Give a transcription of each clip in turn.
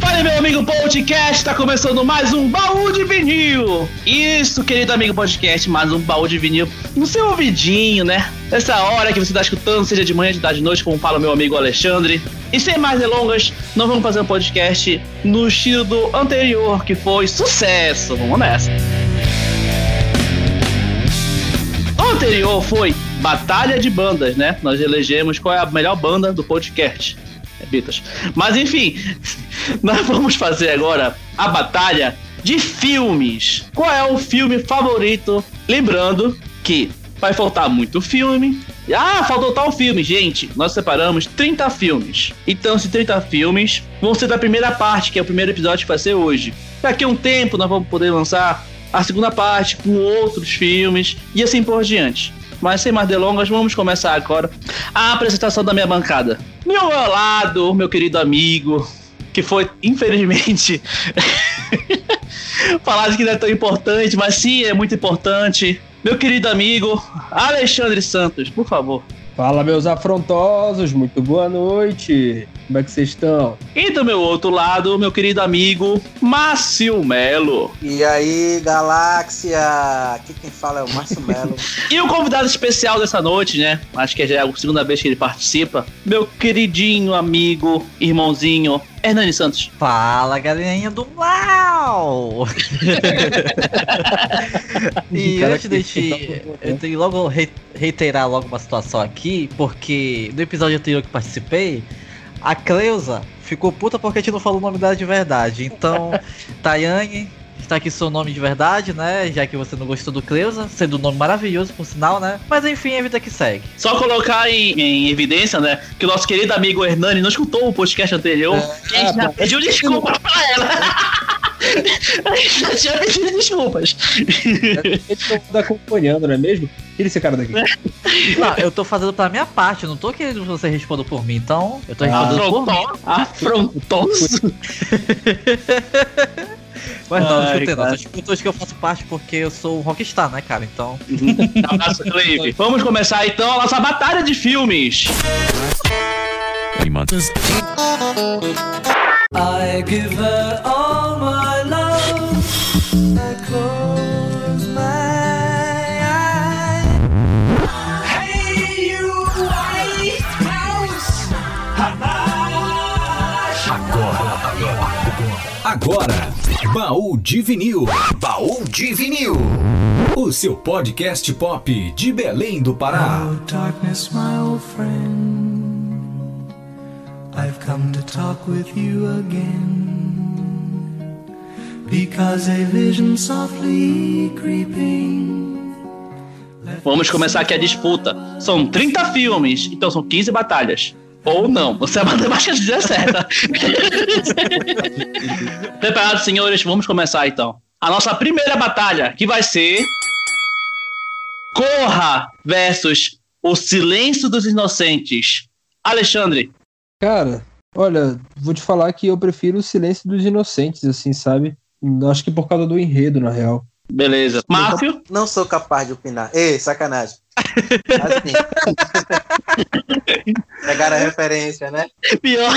Fala meu amigo podcast, tá começando mais um baú de vinil. Isso, querido amigo podcast, mais um baú de vinil no seu ouvidinho, né? Nessa hora que você tá escutando, seja de manhã, de tarde, de noite, como fala meu amigo Alexandre. E sem mais delongas, nós vamos fazer um podcast no estilo anterior, que foi sucesso. Vamos nessa. Anterior foi Batalha de Bandas, né? Nós elegemos qual é a melhor banda do podcast. É Beatles. Mas enfim, nós vamos fazer agora a batalha de filmes. Qual é o filme favorito? Lembrando que vai faltar muito filme. Ah, faltou tal filme. Gente, nós separamos 30 filmes. Então, esses 30 filmes vão ser da primeira parte, que é o primeiro episódio que vai ser hoje. Daqui a um tempo nós vamos poder lançar a segunda parte com outros filmes e assim por diante. Mas sem mais delongas, vamos começar agora a apresentação da minha bancada. Meu lado, meu querido amigo, que foi, infelizmente, falar que não é tão importante, mas sim, é muito importante. Meu querido amigo Alexandre Santos, por favor. Fala, meus afrontosos, muito boa noite. Como é que vocês estão? E do meu outro lado, meu querido amigo Márcio Melo. E aí, galáxia? Aqui quem fala é o Márcio Melo. E o convidado especial dessa noite, né? Acho que já é a segunda vez que ele participa. Meu queridinho amigo, irmãozinho, Hernani Santos. Fala, galerinha do mal! e Cara, antes de que- te, eu tenho logo re- reiterar logo uma situação aqui, porque no episódio anterior que participei, a Cleusa ficou puta porque a gente não falou o nome dela de verdade. Então, Tayane, está aqui seu nome de verdade, né? Já que você não gostou do Cleusa, sendo um nome maravilhoso, por sinal, né? Mas enfim, é a vida que segue. Só colocar em, em evidência, né? Que o nosso querido amigo Hernani não escutou o podcast anterior. É, e a gente já pediu desculpa pra ela. A gente já tinha pedido desculpas. Eles estão tá acompanhando, não é mesmo? Tira esse cara daqui. Não, eu tô fazendo pra minha parte, eu não tô querendo que você responda por mim, então eu tô Ah, respondendo por mim. Afrontoso. Afrontoso. Mas não, Ai, não escutei não. cara. Só escutou que eu faço parte porque eu sou um rockstar, né, cara? Então. Abraço, Clive. Vamos começar então a nossa batalha de filmes. I give her all my Agora, Baú de Vinil. Baú de Vinil. O seu podcast pop de Belém do Pará. Oh, darkness, my old friend. I've come to talk with you again. Vamos começar aqui a disputa. São 30 filmes, então são 15 batalhas. Ou não, você é a matemática dizer certa. Preparados, senhores? Vamos começar então. A nossa primeira batalha, que vai ser Corra versus O Silêncio dos Inocentes. Alexandre, Cara, olha, vou te falar que eu prefiro o silêncio dos inocentes, assim, sabe? Acho que por causa do enredo, na real. beleza. Márcio, Não sou capaz de opinar. Ei, sacanagem. Assim. Pegaram a referência, né? pior.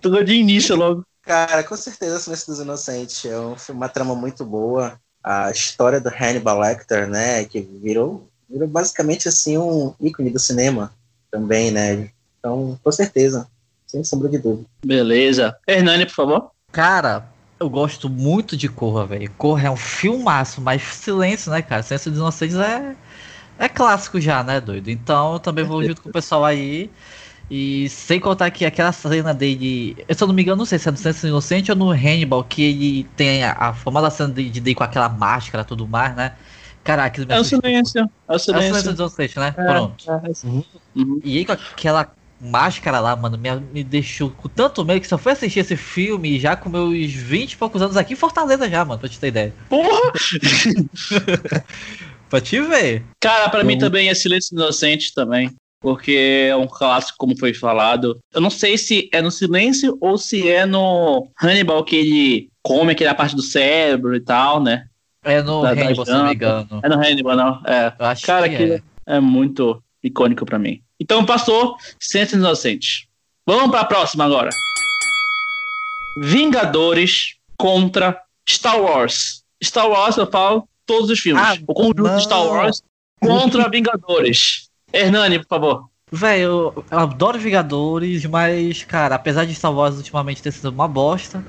Tô de início logo. Cara, com certeza Silêncio dos Inocentes é um filme, uma trama muito boa. A história do Hannibal Lecter, né, que virou, virou basicamente assim um ícone do cinema também, né? Então, com certeza, sem sombra de dúvida. Beleza. Hernani, por favor. Cara, eu gosto muito de Corra, velho. Corra é um filmaço, mas silêncio, né, cara? Silêncio dos Inocentes é, é clássico já, né, doido? Então eu também vou junto com o pessoal aí. E sem contar que aquela cena dele. Eu, se eu não me engano, não sei se é no Silêncio dos Inocentes ou no Hannibal, que ele tem a, a famosa cena de, de dele com aquela máscara e tudo mais, né? Caraca, aquilo me É o silêncio. É o É o Silêncio silêncio. dos Inocentes, né? É, Pronto. é. Uhum. Uhum. E aí com aquela máscara lá, mano, me, me deixou com tanto medo que só fui assistir esse filme já com meus 20 e poucos anos aqui em Fortaleza já, mano, pra te ter ideia. Porra! Pra te ver. Cara, pra mim Eu- também é Silêncio Inocente também. Porque é um clássico, como foi falado. Eu não sei se é no Silêncio ou se é no Hannibal que ele come aquela parte do cérebro e tal, né? É no Da- da Hannibal, se não me engano. É no Hannibal, não? É. Eu acho Cara, que que é. é muito icônico pra mim. Então passou Ciência Inocente. Vamos pra próxima agora. Vingadores contra Star Wars. Star Wars, eu falo todos os filmes. Ah, o conjunto de Star Wars contra Vingadores. Hernani, por favor. Eu, eu adoro Vingadores, mas, cara, apesar de Star Wars ultimamente ter sido uma bosta,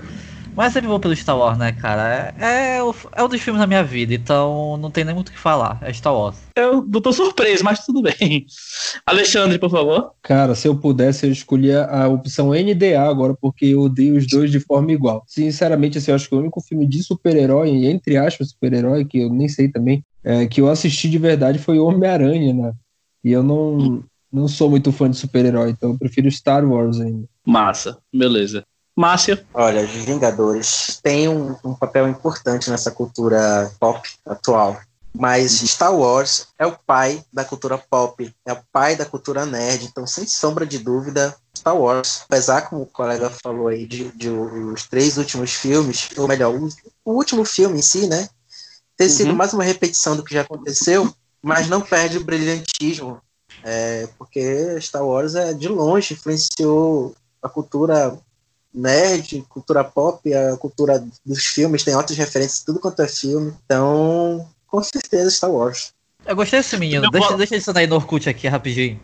mas sempre vou pelo Star Wars, né, cara? É, é, o, é um dos filmes da minha vida, então não tem nem muito o que falar. É Star Wars. Eu não tô surpreso, mas tudo bem. Alexandre, por favor. Cara, se eu pudesse, eu escolhia a opção NDA agora, porque eu odeio os dois de forma igual. Sinceramente, assim, eu acho que o único filme de super-herói, entre aspas, super-herói, que eu nem sei também, é, que eu assisti de verdade foi Homem-Aranha, né? E eu não, não sou muito fã de super-herói, então eu prefiro Star Wars ainda. Massa, beleza. Márcia, Olha, os Vingadores têm um, um papel importante nessa cultura pop atual. Mas Star Wars é o pai da cultura pop, é o pai da cultura nerd. Então, sem sombra de dúvida, Star Wars. Apesar, como o colega falou aí, de, de os três últimos filmes, ou melhor, o, o último filme em si, né? Ter sido Uhum. mais uma repetição do que já aconteceu, mas não perde o brilhantismo. É, porque Star Wars, é, de longe, influenciou a cultura nerd, cultura pop, a cultura dos filmes, tem outras referências, tudo quanto é filme. Então, com certeza, Star Wars. Eu gostei desse menino. Deixa, deixa isso aí no Orkut aqui rapidinho.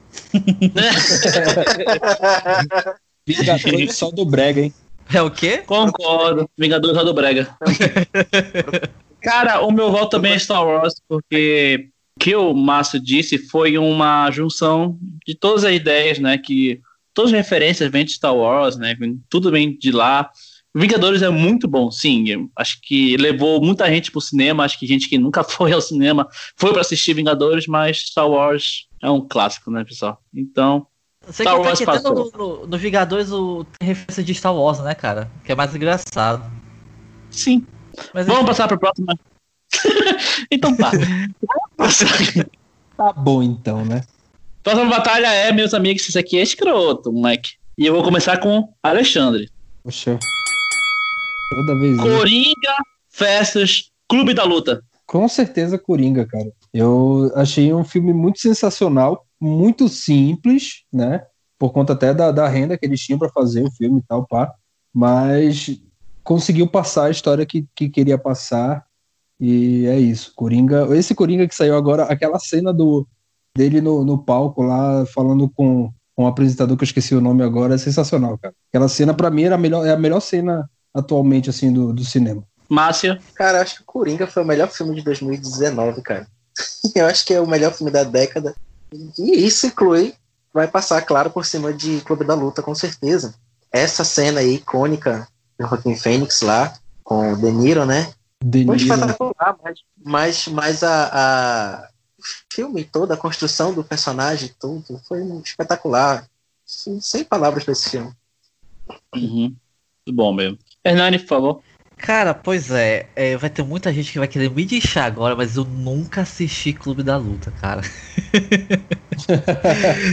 Vingadores só do Brega, hein? É o quê? concordo. Vingadores do Brega. Cara, o meu voto também é Star Wars, porque o que o Márcio disse foi uma junção de todas as ideias, né? Que todas as referências vêm de Star Wars, né? vem- Tudo vem de lá. Vingadores é muito bom, sim. Acho que levou muita gente pro cinema. Acho que gente que nunca foi ao cinema foi para assistir Vingadores, mas Star Wars é um clássico, né, pessoal? Então, Você Star que tá Wars no, passou. no, no Vingadores o, tem referência de Star Wars, né, cara? Que é mais engraçado. sim. Mas Vamos enfim, passar para a próxima. então tá. Tá bom então, né? Próxima batalha é, meus amigos, isso aqui é escroto, moleque. E eu vou começar com Alexandre. Poxa. Toda vez. Coringa versus Clube da Luta. Com certeza Coringa, cara. Eu achei um filme muito sensacional, muito simples, né? Por conta até da, da renda que eles tinham para fazer o filme e tal, pá. Mas conseguiu passar a história que, que queria passar. E é isso. Coringa. Esse Coringa que saiu agora, aquela cena do dele no, no palco lá, falando com, com um apresentador que eu esqueci o nome agora, é sensacional, cara. Aquela cena, para mim, era a melhor, é a melhor cena atualmente, assim, do, do cinema. Márcia. Cara, acho que o Coringa foi o melhor filme de 2019, cara. Eu acho que é o melhor filme da década. E isso inclui, vai passar, claro, por cima de Clube da Luta, com certeza. Essa cena aí, icônica do Joaquin Phoenix lá, com o De Niro, né? De Muito Niro. espetacular, mas, mas, mas a, a filme todo, a construção do personagem, tudo, foi espetacular. Sem, sem palavras pra esse filme. Uhum. Muito bom mesmo. Hernani, por favor. Cara, pois é, é, vai ter muita gente que vai querer me deixar agora, mas eu nunca assisti Clube da Luta, cara.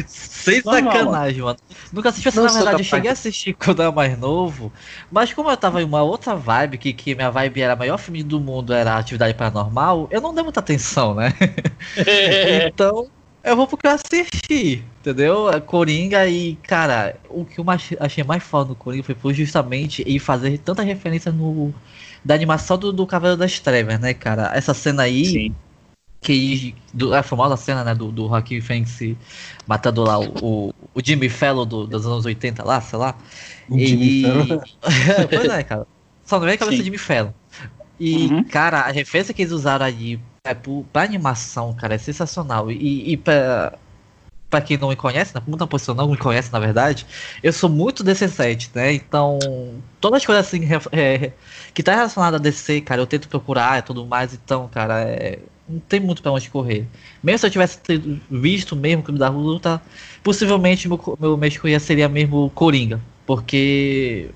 Sem Normal, sacanagem, mano. Nunca assisti, assim, Não na verdade, eu cheguei a assistir quando eu era mais novo, mas como eu tava em uma outra vibe, que, que minha vibe era o maior filme do mundo, era Atividade Paranormal, eu não dei muita atenção, né? Então, eu vou porque eu assisti, entendeu? É Coringa e, cara, o que eu achei mais foda no Coringa foi, justamente ele fazer tanta referência no da animação do, do Cavaleiro das Trevas, né, cara? Essa cena aí, Sim. que do, a famosa cena, né, do, do Joaquin Phoenix matando lá o, o, o Jimmy Fellow do- dos anos 80 lá, sei lá. O Jimmy E- Fallon. pois é, cara. Só não vem a cabeça Sim. de Jimmy Fallon. E, Uhum. cara, a referência que eles usaram ali é, pro- pra animação, cara, é sensacional. E, e pra, pra quem não me conhece, né? Muita pessoa não me conhece, na verdade, eu sou muito DC 7, né? Então, todas as coisas assim é, que tá relacionada a DC, cara, eu tento procurar e tudo mais. Então, cara, é, não tem muito pra onde correr. Mesmo se eu tivesse visto mesmo o Clube da Luta, possivelmente meu, meu mês seria mesmo Coringa. Porque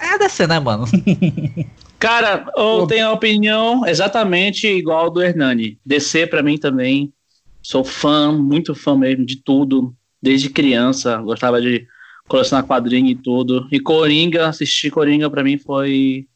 é DC, né, mano? Cara, eu tenho a opinião exatamente igual do Hernani. DC pra mim também. Sou fã, muito fã mesmo de tudo. Desde criança, gostava de colecionar quadrinho e tudo. E Coringa, assistir Coringa pra mim foi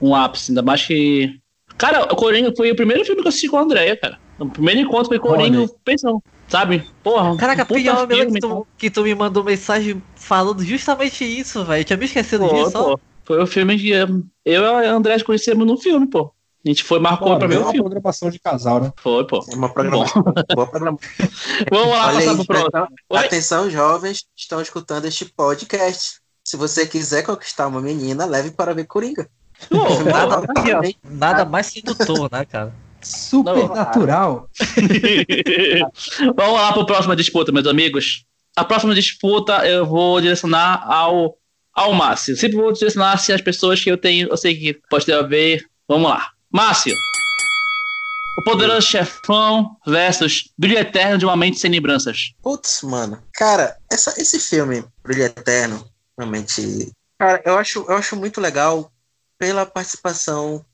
um ápice. Ainda mais que Cara, o Coringa foi o primeiro filme que eu assisti com a Andrea, cara. O primeiro encontro foi Coringa, Olha. pensão. Sabe? Porra. Caraca, um pior, filme, que tu, que tu me mandou mensagem falando justamente isso, velho. Tinha me esquecido Pô, disso, ó. pô, foi o filme que eu e a André conhecemos no filme, pô. A gente foi, marcou Pô, pra ver o uma filme. programação de casal, né? Foi, pô. É uma programação. Boa programação. Vamos lá, Olha passar aí, pro próximo. atenção, jovens que estão escutando este podcast. Se você quiser conquistar uma menina, leve para ver Coringa. Pô, Nada, vamos lá. nada mais sedutor, né, cara? Supernatural. Vamos lá para a próxima disputa, meus amigos. A próxima disputa eu vou direcionar ao, ao Márcio. Sempre vou direcionar assim, as pessoas que eu tenho, eu sei que pode ter a ver. Vamos lá. Márcio. O Poderoso Chefão versus Brilho Eterno de uma Mente Sem Lembranças. Putz, mano. Cara, essa, esse filme, Brilho Eterno, realmente. Cara, eu acho, eu acho muito legal pela participação,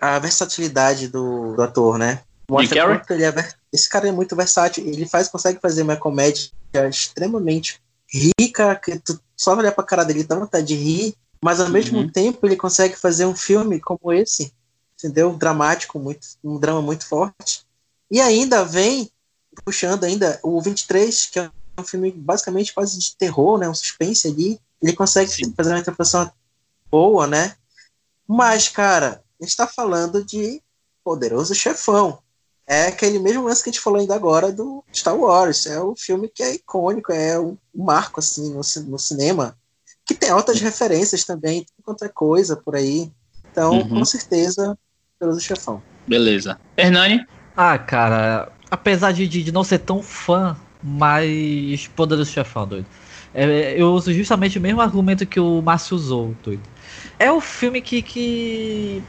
a, versatilidade do, do ator, né? Mostra ele é Esse cara é muito versátil. Ele faz, consegue fazer uma comédia extremamente rica, que tu só olhar pra cara dele dá vontade de rir, mas ao mesmo Uhum. tempo ele consegue fazer um filme como esse, entendeu? Dramático, muito, um drama muito forte. E ainda vem puxando ainda o 23, que é um filme basicamente quase de terror, né? Um suspense ali. Ele consegue Sim. fazer uma interpretação boa, né? Mas, cara, a gente tá falando de Poderoso Chefão. É aquele mesmo lance que a gente falou ainda agora do Star Wars. É o filme que é icônico, é um marco, assim, no, no cinema. Que tem altas referências também, tudo quanto é coisa por aí. Então, Uhum. com certeza, Poderoso Chefão. Beleza. Hernani? Ah, cara, apesar de, de de não ser tão fã, mas Poderoso Chefão, doido. É, eu uso justamente o mesmo argumento que o Márcio usou, doido. É o filme que, que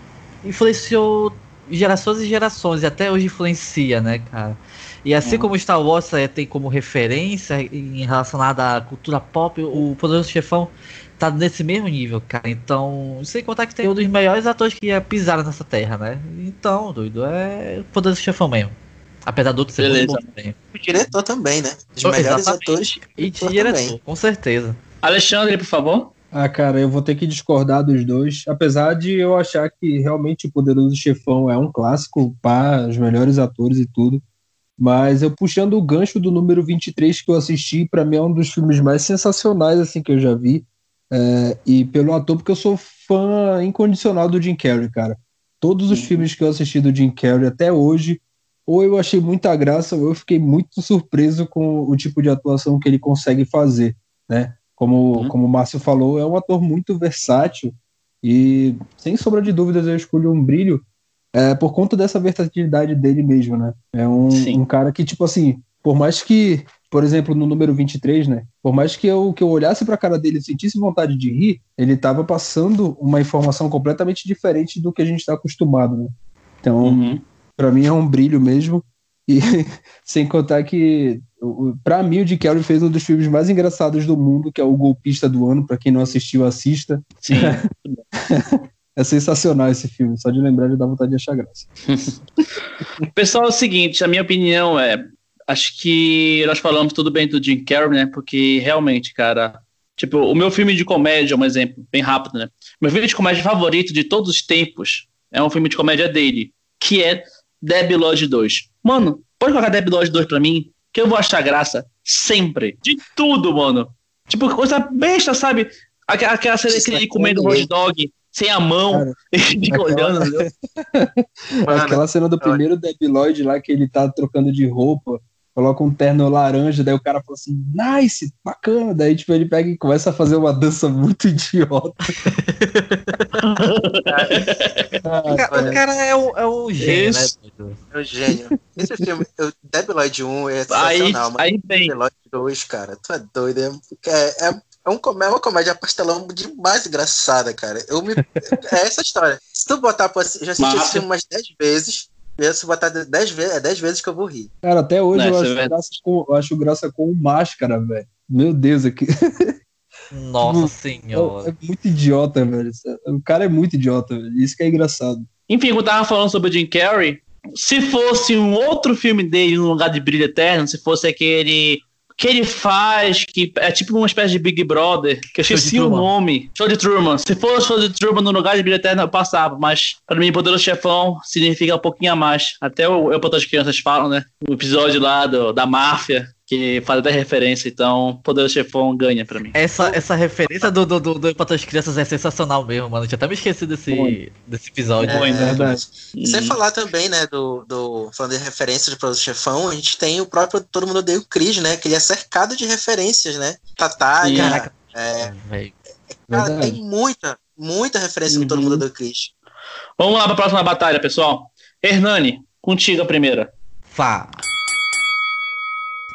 influenciou gerações e gerações, e até hoje influencia, né, cara? E assim Uhum. como Star Wars é, tem como referência em relacionada à cultura pop, o Poderoso Chefão tá nesse mesmo nível, cara. Então, sem contar que tem um dos melhores atores que pisaram nessa terra, né? Então, doido, é o Poderoso Chefão mesmo. Apesar do outro ser muito bom também. O diretor também, né? Os melhores exatamente. atores. E de diretor diretor, também. com certeza. Alexandre, por favor. Ah, cara, eu vou ter que discordar dos dois, apesar de eu achar que realmente o Poderoso Chefão é um clássico, pá, os melhores atores e tudo. Mas eu puxando o gancho do número 23 que eu assisti, pra mim é um dos filmes mais sensacionais assim que eu já vi. É, e pelo ator, porque eu sou fã incondicional do Jim Carrey, cara. Todos os Uhum. filmes que eu assisti do Jim Carrey até hoje, ou eu achei muita graça, ou eu fiquei muito surpreso com o tipo de atuação que ele consegue fazer, né? Como, Uhum. como o Márcio falou, é um ator muito versátil e, sem sombra de dúvidas, eu escolho um brilho é, por conta dessa versatilidade dele mesmo, né? É um, um cara que, tipo assim, por mais que, por exemplo, no número 23, né? Por mais que eu, que eu olhasse pra cara dele e sentisse vontade de rir, ele tava passando uma informação completamente diferente do que a gente tá acostumado, né? Então, Uhum. Pra mim é um brilho mesmo. E sem contar que, pra mim, o Jim Carrey fez um dos filmes mais engraçados do mundo, que é o Golpista do Ano. Pra quem não assistiu, assista. Sim. É sensacional esse filme. Só de lembrar já dá vontade de achar graça. Pessoal, é o seguinte, a minha opinião é, acho que nós falamos tudo bem do Jim Carrey, né? Porque realmente, cara, tipo, o meu filme de comédia, um exemplo, bem rápido, né? Meu filme de comédia favorito de todos os tempos é um filme de comédia dele, que é Debbie Lodge 2. Mano, pode colocar Debbie Lodge 2 pra mim, que eu vou achar graça sempre. De tudo, mano. Tipo, coisa besta, sabe? Aqu- Aquela cena que ele comendo um hot dog sem a mão, e fica aquela- olhando? Mano, Aquela cena do primeiro Debbie Lloyd lá, que ele tá trocando de roupa, coloca um terno laranja, daí o cara fala assim, nice, bacana. Daí, tipo, ele pega e começa a fazer uma dança muito idiota. Ah, O ca- o cara é o, é o gênio, Isso. né? doido? É um gênio. Esse filme, o Debbie Lloyd 1 é Aí, sensacional, mas aí vem. Debbie Lloyd 2, cara, tu é doido. É, é, é, é um, é uma comédia pastelão demais engraçada, cara. Eu me, é essa história. Se tu botar pra já assisti Massa. esse filme umas 10 vezes, e se botar 10 vezes, é 10 vezes que eu vou rir. Cara, até hoje Não, eu, é acho verdade. graça com, eu acho graça com máscara, velho. Meu Deus, aqui. Nossa É, senhora. é muito idiota, velho. O cara é muito idiota, velho. Isso que é engraçado. Enfim, quando eu tava falando sobre o Jim Carrey, se fosse um outro filme dele no lugar de Brilho Eterno, se fosse aquele que ele faz, que é tipo uma espécie de Big Brother, que eu esqueci o nome. Show de Truman. Se fosse Show de Truman no lugar de Brilho Eterno, eu passava, mas para mim, Poderoso Chefão significa um pouquinho a mais. Até o Eu para as Crianças falam, né? O episódio lá do, da máfia, que faz até referência, então Poderoso Chefão ganha pra mim. Essa, essa referência do, do, do, do Para as Crianças é sensacional mesmo, mano. Eu tinha até me esquecido desse, desse episódio. É, Muito. Verdade. Sem Hum. falar também, né, do, do. Falando de referência de Produto Chefão, a gente tem o próprio Todo Mundo Odeia o Chris, né? Que ele é cercado de referências, né? Caraca. É, Véi. cara, Verdade. tem muita, muita referência no Todo Uhum. Mundo Odeia o Chris. Vamos lá pra próxima batalha, pessoal. Hernani, contigo a primeira. Fá.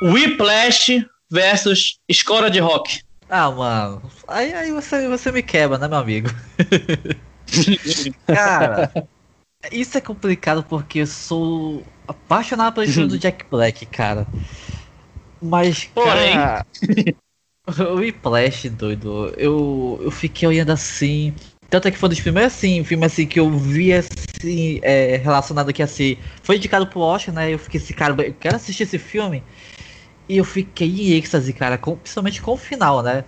Whiplash versus Escola de Rock. Ah, mano. Aí, aí você, você me quebra, né, meu amigo? Cara, isso é complicado porque eu sou apaixonado pelo estilo do Jack Black, cara. Mas, Porém. cara, o Whiplash, doido, eu, eu fiquei olhando assim. Tanto é que foi um dos primeiros assim, filme assim que eu vi assim, é, relacionado aqui assim. Foi indicado pro Oscar, né? Eu fiquei assim, cara, eu quero assistir esse filme. E eu fiquei em êxtase, cara, com- principalmente com o final, né?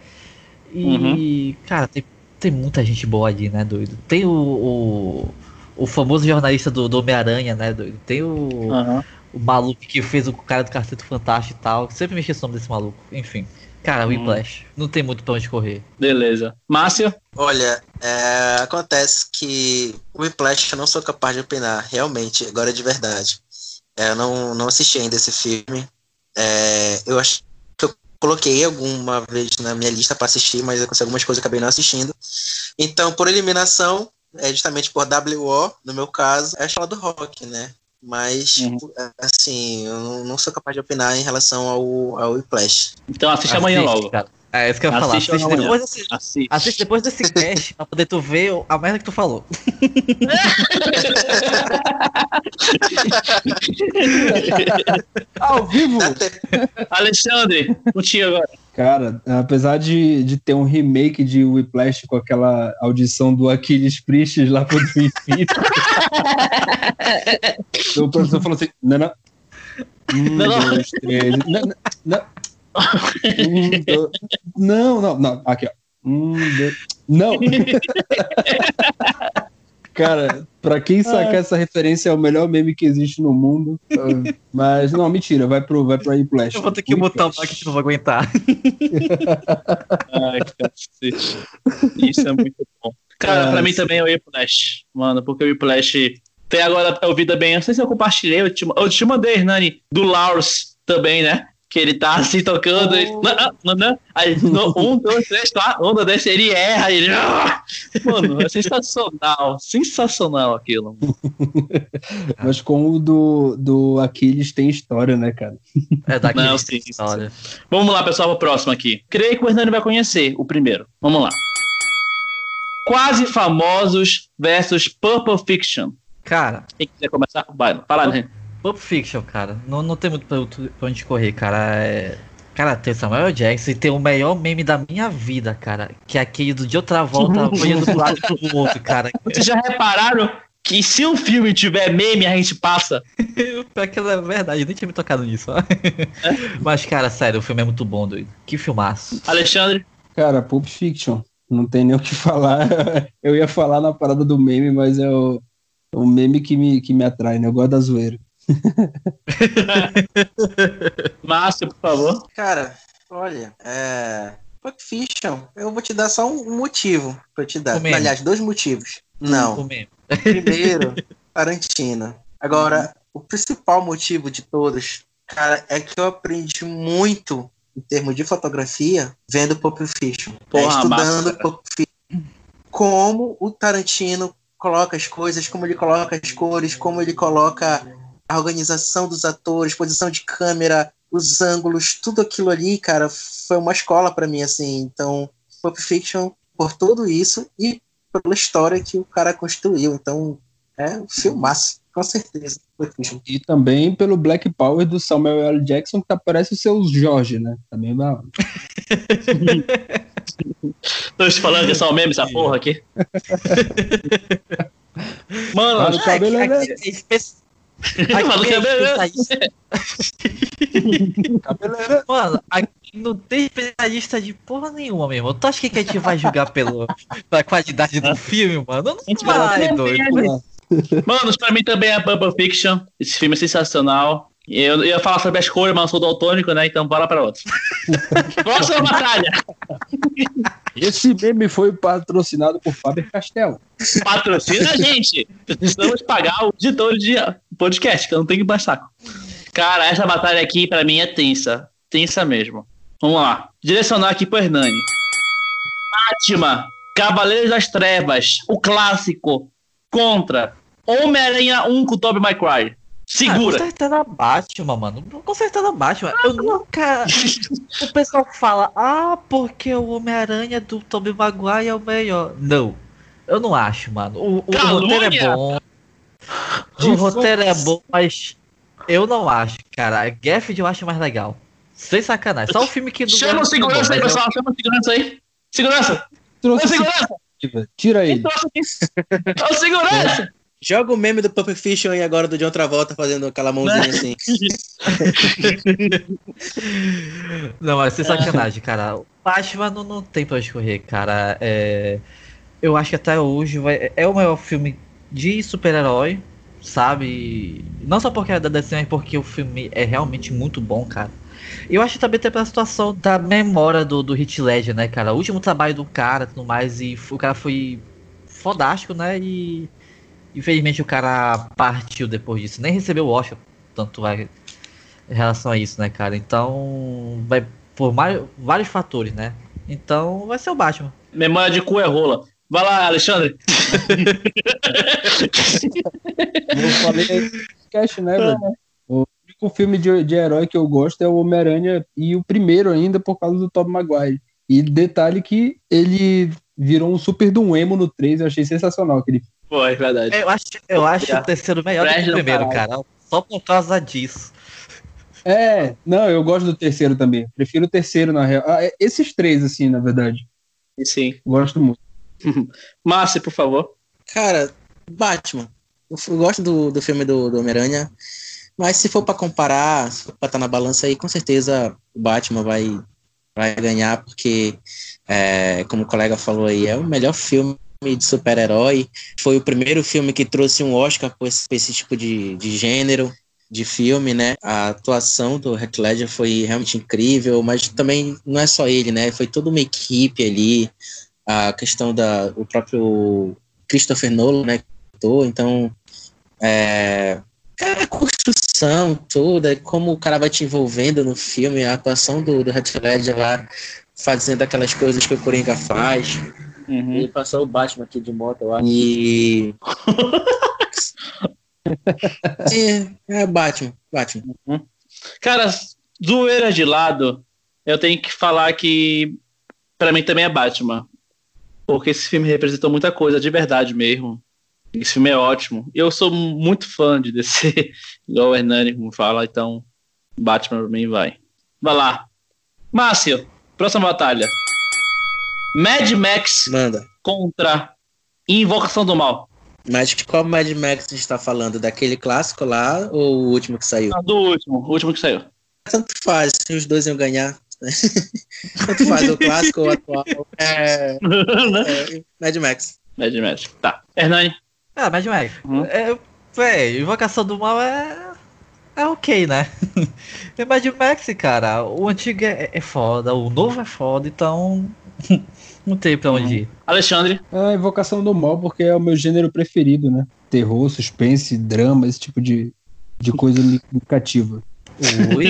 E, cara, tem, tem muita gente boa ali, né, doido? Tem o, o, o famoso jornalista do, do Homem-Aranha, né, doido? Tem o, Aham. o maluco que fez o cara do Carteto Fantástico e tal. Sempre me esqueço o nome desse maluco. Enfim. Cara, o Hum. Whiplash. Não tem muito pra onde correr. Beleza. Márcio? Olha, é, acontece que o Whiplash eu não sou capaz de opinar, realmente, agora de verdade. É, eu não, não assisti ainda esse filme. É, eu acho que eu coloquei alguma vez na minha lista para assistir, mas aconteceu algumas coisas que eu acabei não assistindo. Então, por eliminação, é justamente por WO, no meu caso, é a escola do rock, né? Mas, Uhum. assim, eu não- sou capaz de opinar em relação ao, ao Whiplash. Então assiste amanhã logo. cara. É isso que eu ia falar. Assiste Assiste depois, desse, Assiste. assiste depois desse cast pra poder tu ver a merda que tu falou. Ao vivo! Alexandre, contigo agora. Cara, apesar de, de ter um remake de Whiplash com aquela audição do Aquiles Priestes lá pro Theater, o professor falou assim: não, não. Um, Não, não. dois, três. Não, não, não. Um, dois. Não, não, não. Aqui, ó. Um, dois. Não. Cara, pra quem sacar essa referência, é o melhor meme que existe no mundo. Mas, não, mentira, vai pro, vai pro Whiplash. Eu vou ter que botar o que não vou aguentar. Ai, cacete. Isso é muito bom. Cara, Ah, pra mim sim. também é o Whiplash, mano, porque o Whiplash tem agora vida bem. Eu não sei se eu compartilhei, eu te, eu te mandei, Hernani, do Lars também, né? Que ele tá assim tocando. e- Oh. Não, não, não, não. Aí, no, um, dois, três, quatro. Um, dois, três, ele erra. Ele... Ah! Mano, é sensacional. Sensacional aquilo. Mas com o do, do Aquiles tem história, né, cara? É daqui Não, sim, sim, história. Vamos lá, pessoal, pro próximo aqui. Creio que o Hernani vai conhecer o primeiro. Vamos lá. Quase famosos versus Purple Fiction. Cara, Quem quiser começar, vai. Fala, Hernani. Pulp Fiction, cara. Não, não tem muito pra, pra onde correr, cara. É... Cara, tem o Samuel Jackson e tem o melhor meme da minha vida, cara. Que é aquele do de outra volta olhando pro lado e pro outro, cara. Vocês já repararam que se um filme tiver meme, a gente passa? Pior que é verdade, eu nem tinha me tocado nisso. ó. Mas, cara, sério, o filme é muito bom, doido. Que filmaço. Alexandre? Cara, Pulp Fiction. Não tem nem o que falar. Eu ia falar na parada do meme, mas é o, o meme que me, que me atrai, né? Eu gosto da zoeira. Márcio, por favor. Cara, olha, é. Pulp Fiction, eu vou te dar só um motivo pra eu te dar. Aliás, dois motivos. Não. Primeiro, Tarantino. Agora, o principal motivo de todos, cara, é que eu aprendi muito em termos de fotografia vendo Pulp Fiction. É, Porra, estudando massa. Pulp Fiction. Como o Tarantino coloca as coisas, como ele coloca as cores, como ele coloca a organização dos atores, posição de câmera, os ângulos, tudo aquilo ali, cara, foi uma escola pra mim, assim. Então, Pulp Fiction, por tudo isso e pela história que o cara construiu. Então, é um filmaço, com certeza. E também pelo Black Power do Samuel L. Jackson, que tá, parece o seu Jorge, né? Também vai. Tô te falando que é só meme essa porra aqui. Mano, aqui- é- é espe- Fala aqui é é beleza. especialista- Cabeleira. Mano, aqui não tem especialista de porra nenhuma mesmo. Tu acha que a gente vai julgar pelo, pela qualidade do filme, mano? Não vai, doido. Mano, pra mim também é Pulp Fiction. Esse filme é sensacional. Eu ia falar sobre a escolha, mas eu sou daltônico, né? Então bora pra outro. Próxima batalha. Esse meme foi patrocinado por Faber Castell. Patrocina a gente. Precisamos pagar o editor de podcast, que eu não tenho que saco. Cara, essa batalha aqui pra mim é tensa. Tensa mesmo. Vamos lá. Direcionar aqui pro Hernani. Fátima, Cavaleiros das Trevas, o clássico, contra Homem-Aranha 1 com o Tobey Maguire. Segura. Ah, certeza é Batman, mano. Certeza é Batman. Eu nunca. o pessoal fala, ah, porque o Homem-Aranha do Tobey Maguire é o melhor. Não. Eu não acho, mano. O, o- o roteiro é bom. O roteiro é bom, mas eu não acho, cara. A Garfield eu acho mais legal. Sem sacanagem. Só o filme que Chama o é bom, segurança aí, eu- pessoal. Chama o segurança aí. Segurança! Trouxe Ô, segurança! Tira ele. trouxe segurança! Joga o meme do Pulp Fiction aí agora do John Travolta fazendo aquela mãozinha assim. Não, mas sem sacanagem, cara. O Batman não, não tem pra onde correr, cara. É, eu acho que até hoje vai- é o maior filme de super-herói, sabe? Não só porque é da DC, mas porque o filme é realmente muito bom, cara. Eu acho que também tem pela situação da memória do, do Hit Ledger, né, cara? O último trabalho do cara e tudo mais, e o cara foi fodástico, né? E infelizmente o cara partiu depois disso. Nem recebeu o Oscar, tanto vai em relação a isso, né, cara? Então, vai por mais, vários fatores, né? Então, vai ser o Batman. Memória de cu é rola. Vai lá, Alexandre. Eu falei podcast, né, velho? O único filme de, de herói que eu gosto é o Homem-Aranha e o primeiro ainda por causa do Tobey Maguire. E detalhe que ele virou um super do emo no 3, eu achei sensacional aquele filme. Pô, é verdade. Eu acho, eu acho o terceiro melhor do que o primeiro, cara. Só por causa disso. É, não, eu gosto do terceiro também. Prefiro o terceiro, na real. Ah, é- esses três, assim, na verdade. Sim. Gosto muito. Márcio, por favor. Cara, Batman. Eu gosto do, do filme do, do Homem-Aranha. Mas se for pra comparar, se for pra estar na balança aí, com certeza o Batman vai, vai ganhar, porque, é, como o colega falou aí, é o melhor filme de super-herói. Foi o primeiro filme que trouxe um Oscar por esse, esse tipo de, de gênero de filme, né? A atuação do Heath Ledger foi realmente incrível, mas também não é só ele, né? Foi toda uma equipe ali. A questão da o próprio Christopher Nolan, né? Então, é, é a construção toda, como o cara vai te envolvendo no filme, a atuação do, do Heath Ledger lá, fazendo aquelas coisas que o Coringa faz. Uhum. Ele passou o Batman aqui de moto, eu acho. E. é, é Batman, Batman. Cara, zoeira de lado, eu tenho que falar que pra mim também é Batman. Porque esse filme representou muita coisa, de verdade mesmo. Esse filme é ótimo. Eu sou muito fã de DC, igual o Hernani como fala, então Batman pra mim vai. Vai lá. Márcio, próxima batalha. Mad Max Manda. contra Invocação do Mal. Mas de qual Mad Max a gente tá falando? Daquele clássico lá ou o último que saiu? Ah, Do último, o último que saiu. Tanto faz, se os dois iam ganhar. Tanto faz, o clássico ou o atual. É, é Mad Max. Mad Max. Tá. Hernani. Ah, Mad Max. Uhum. É, véi, Invocação do Mal é. É ok, né? É Mad Max, cara. O antigo é, é foda, o novo é foda, então. Não tem pra onde ir. Alexandre. É a Invocação do Mal, porque é o meu gênero preferido, né? Terror, suspense, drama, esse tipo de, de coisa me me cativa. Ui,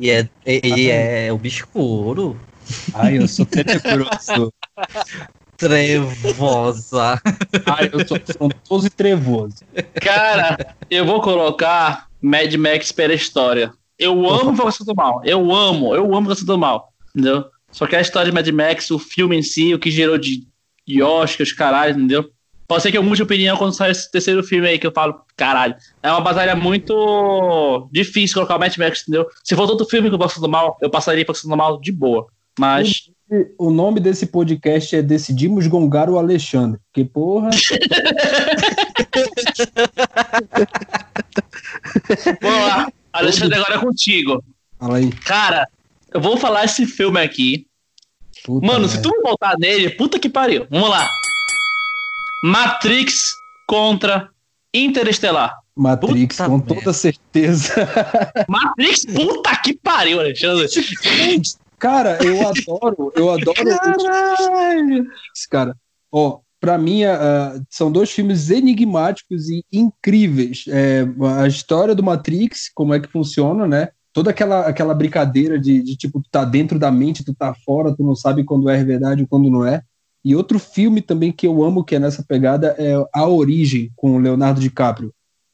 e é, e é obscuro, Ai, eu sou tenebroso. trevosa. Ai, eu sou afrontoso e trevoso. Cara, eu vou colocar Mad Max pela história. Eu amo Invocação do Mal. Eu amo, eu amo Invocação do Mal. Entendeu? Só que a história de Mad Max, o filme em si, o que gerou de, de Oscar, os caralho, entendeu? Pode ser que eu mude de opinião quando sair esse terceiro filme aí que eu falo, caralho. É uma batalha muito difícil colocar o Mad Max, entendeu? Se for todo filme com Invocação do Mal, eu passaria Invocação do Mal de boa. Mas. O nome desse podcast é Decidimos Gongar o Alexandre. Porque, porra, Vamos lá. Alexandre, agora é contigo. Fala aí. Cara, eu vou falar esse filme aqui. Puta Mano, se merda. tu voltar nele, puta que pariu. Vamos lá. Matrix contra Interestelar. Matrix, Puta com merda. toda certeza. Matrix, puta que pariu, Alexandre. Cara, eu adoro, eu adoro Caralho. Matrix, cara. Ó, pra mim, ah, são dois filmes enigmáticos e incríveis. É, a história do Matrix, como é que funciona, né? Toda aquela, aquela brincadeira de, de, tipo, tu tá dentro da mente, tu tá fora, tu não sabe quando é verdade ou quando não é. E outro filme também que eu amo, que é nessa pegada, é A Origem, com o Leonardo DiCaprio.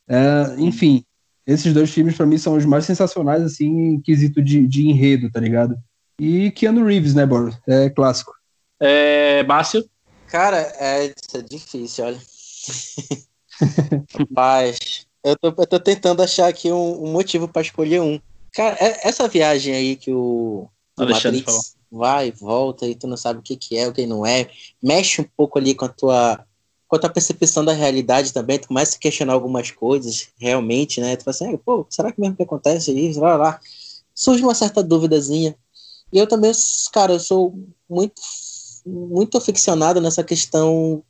É, enfim, esses dois filmes pra mim são os mais sensacionais, assim, em quesito de, de enredo, tá ligado? E Keanu Reeves, né, Boris? É clássico. É, Márcio. Cara, é, isso é difícil, olha. Rapaz, eu tô, eu tô tentando achar aqui um, um motivo pra escolher um. Cara, é- essa viagem aí que o, o Matrix vai e volta e tu não sabe o que, que é, o que não é, mexe um pouco ali com a tua com a tua percepção da realidade também, tu começa a questionar algumas coisas, realmente, né? Tu fala assim, "Ah, pô, será que mesmo que acontece isso? Vai lá. Surge uma certa duvidazinha. E eu também, cara, eu sou muito, muito aficionado nessa questão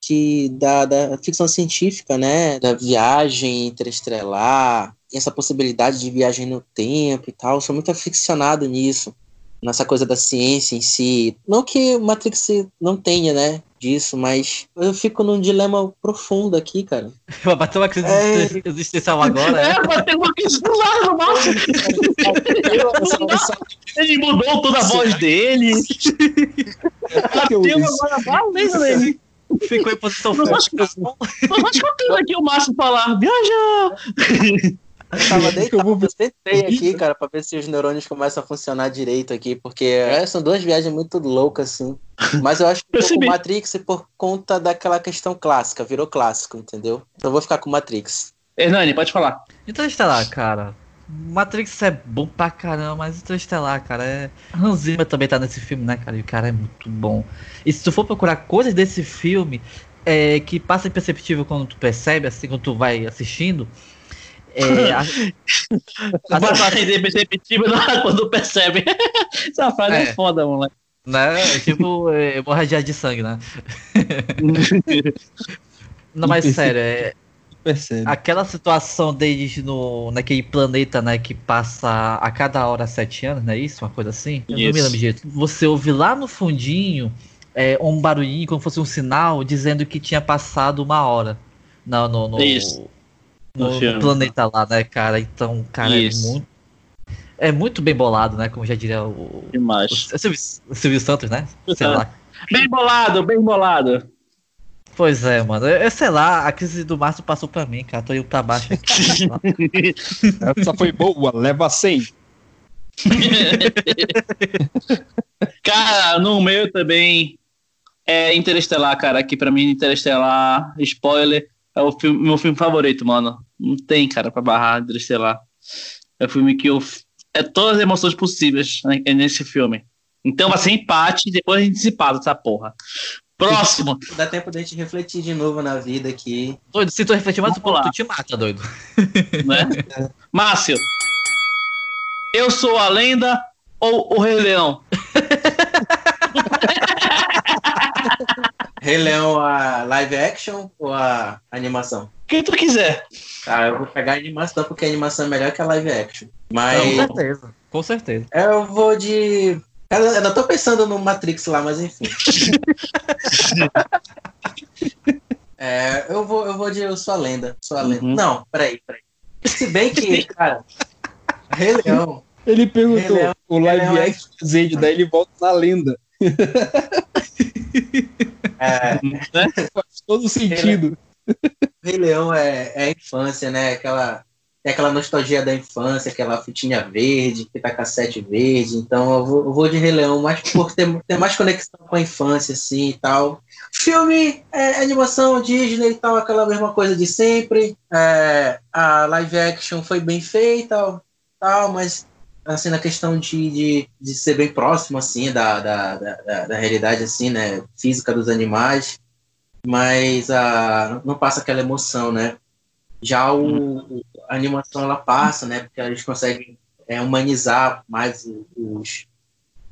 que da, da ficção científica, né? Da viagem interestelar, essa possibilidade de viagem no tempo e tal. Eu sou muito aficionado nisso, nessa coisa da ciência em si. Não que o Matrix não tenha, né? Disso, mas eu fico num dilema profundo aqui, cara. Vai bater uma crise É. existencial agora, É, é? bateu uma crise do lado do Márcio. Ele mudou toda a voz dele. eu Bateu agora valendo nele. Ficou em posição forte. Tô mais escutando aqui o Márcio falar. Viaja! Eu tava que eu vou deitado, eu tentei aqui, cara, pra ver se os neurônios começam a funcionar direito aqui, porque é, são duas viagens muito loucas, assim. Mas eu acho que eu vou com Percebi. o Matrix por conta daquela questão clássica, virou clássico, entendeu? Então eu vou ficar com o Matrix. Hernani, pode falar. Interestelar, cara. Matrix é bom pra caramba, mas Interestelar, cara, é. Hans Zimmer também tá nesse filme, né, cara? E o cara é muito bom. E se tu for procurar coisas desse filme é, que passa imperceptível quando tu percebe, assim, quando tu vai assistindo. É, a, a situação- Vai ser perceptível na hora quando percebe. Essa frase é, É. foda, moleque. né? Tipo, é, hemorragia de sangue, né? Não, mas sério, é, Percebe. aquela situação deles no, naquele planeta, né, que passa a cada hora sete anos, não é isso? Uma coisa assim? Eu não me Isso. lembro direito. Você ouve lá no fundinho é, um barulhinho, como fosse um sinal, dizendo que tinha passado uma hora. Não, no, no, Isso. No, planeta lá, né, cara? Então, cara, Isso. é muito. É muito bem bolado, né? Como já diria o, o, Demais. o Silvio, o Silvio Santos, né? Sei lá. Bem bolado, bem bolado. Pois é, mano. Eu, eu sei lá, a crise do Márcio passou pra mim, cara. Tô indo pra baixo aqui. Essa foi boa, leva 100. Cara, no meu também é Interestelar, cara. Que pra mim, Interestelar, spoiler, é o filme- meu filme favorito, mano. Não tem, cara, pra barrar Interestelar. É o filme que eu. É todas as emoções possíveis né, é nesse filme. Então vai ser empate e depois a gente se passa essa porra. Próximo. Dá tempo da gente refletir de novo na vida aqui. doido, se tu refletir mais um pouco, tu te mata, doido. né? Márcio, eu sou a lenda ou o Rei Leão? Rei Leão, a live action ou a animação? Quem tu quiser. Ah, eu vou pegar a animação porque a animação é melhor que a live action. Com Mas certeza. Com certeza. eu vou de. Cara, eu ainda tô pensando no Matrix lá, mas enfim. É, eu vou, eu vou de Eu Sou a Lenda. Sou a Lenda. Uhum. Não, peraí, peraí. Se bem que, cara, Rei Leão. Ele perguntou Leão- o live é- action do Zed, daí ele volta na lenda. É, Faz todo sentido. Rei Leão é, é a infância, né? Aquela, tem aquela nostalgia da infância, aquela fitinha verde, fita cassete verde. Então eu vou, eu vou de Rei Leão, mais por ter, ter mais conexão com a infância, assim e tal. Filme, é, animação, Disney e tal, aquela mesma coisa de sempre. É, a live action foi bem feita, tal, mas assim, na questão de, de, de ser bem próximo, assim, da, da, da, da- da realidade, assim, né? Física dos animais mas ah, não passa aquela emoção, né? Já o, o- a animação ela passa, né? Porque eles conseguem é, humanizar mais os,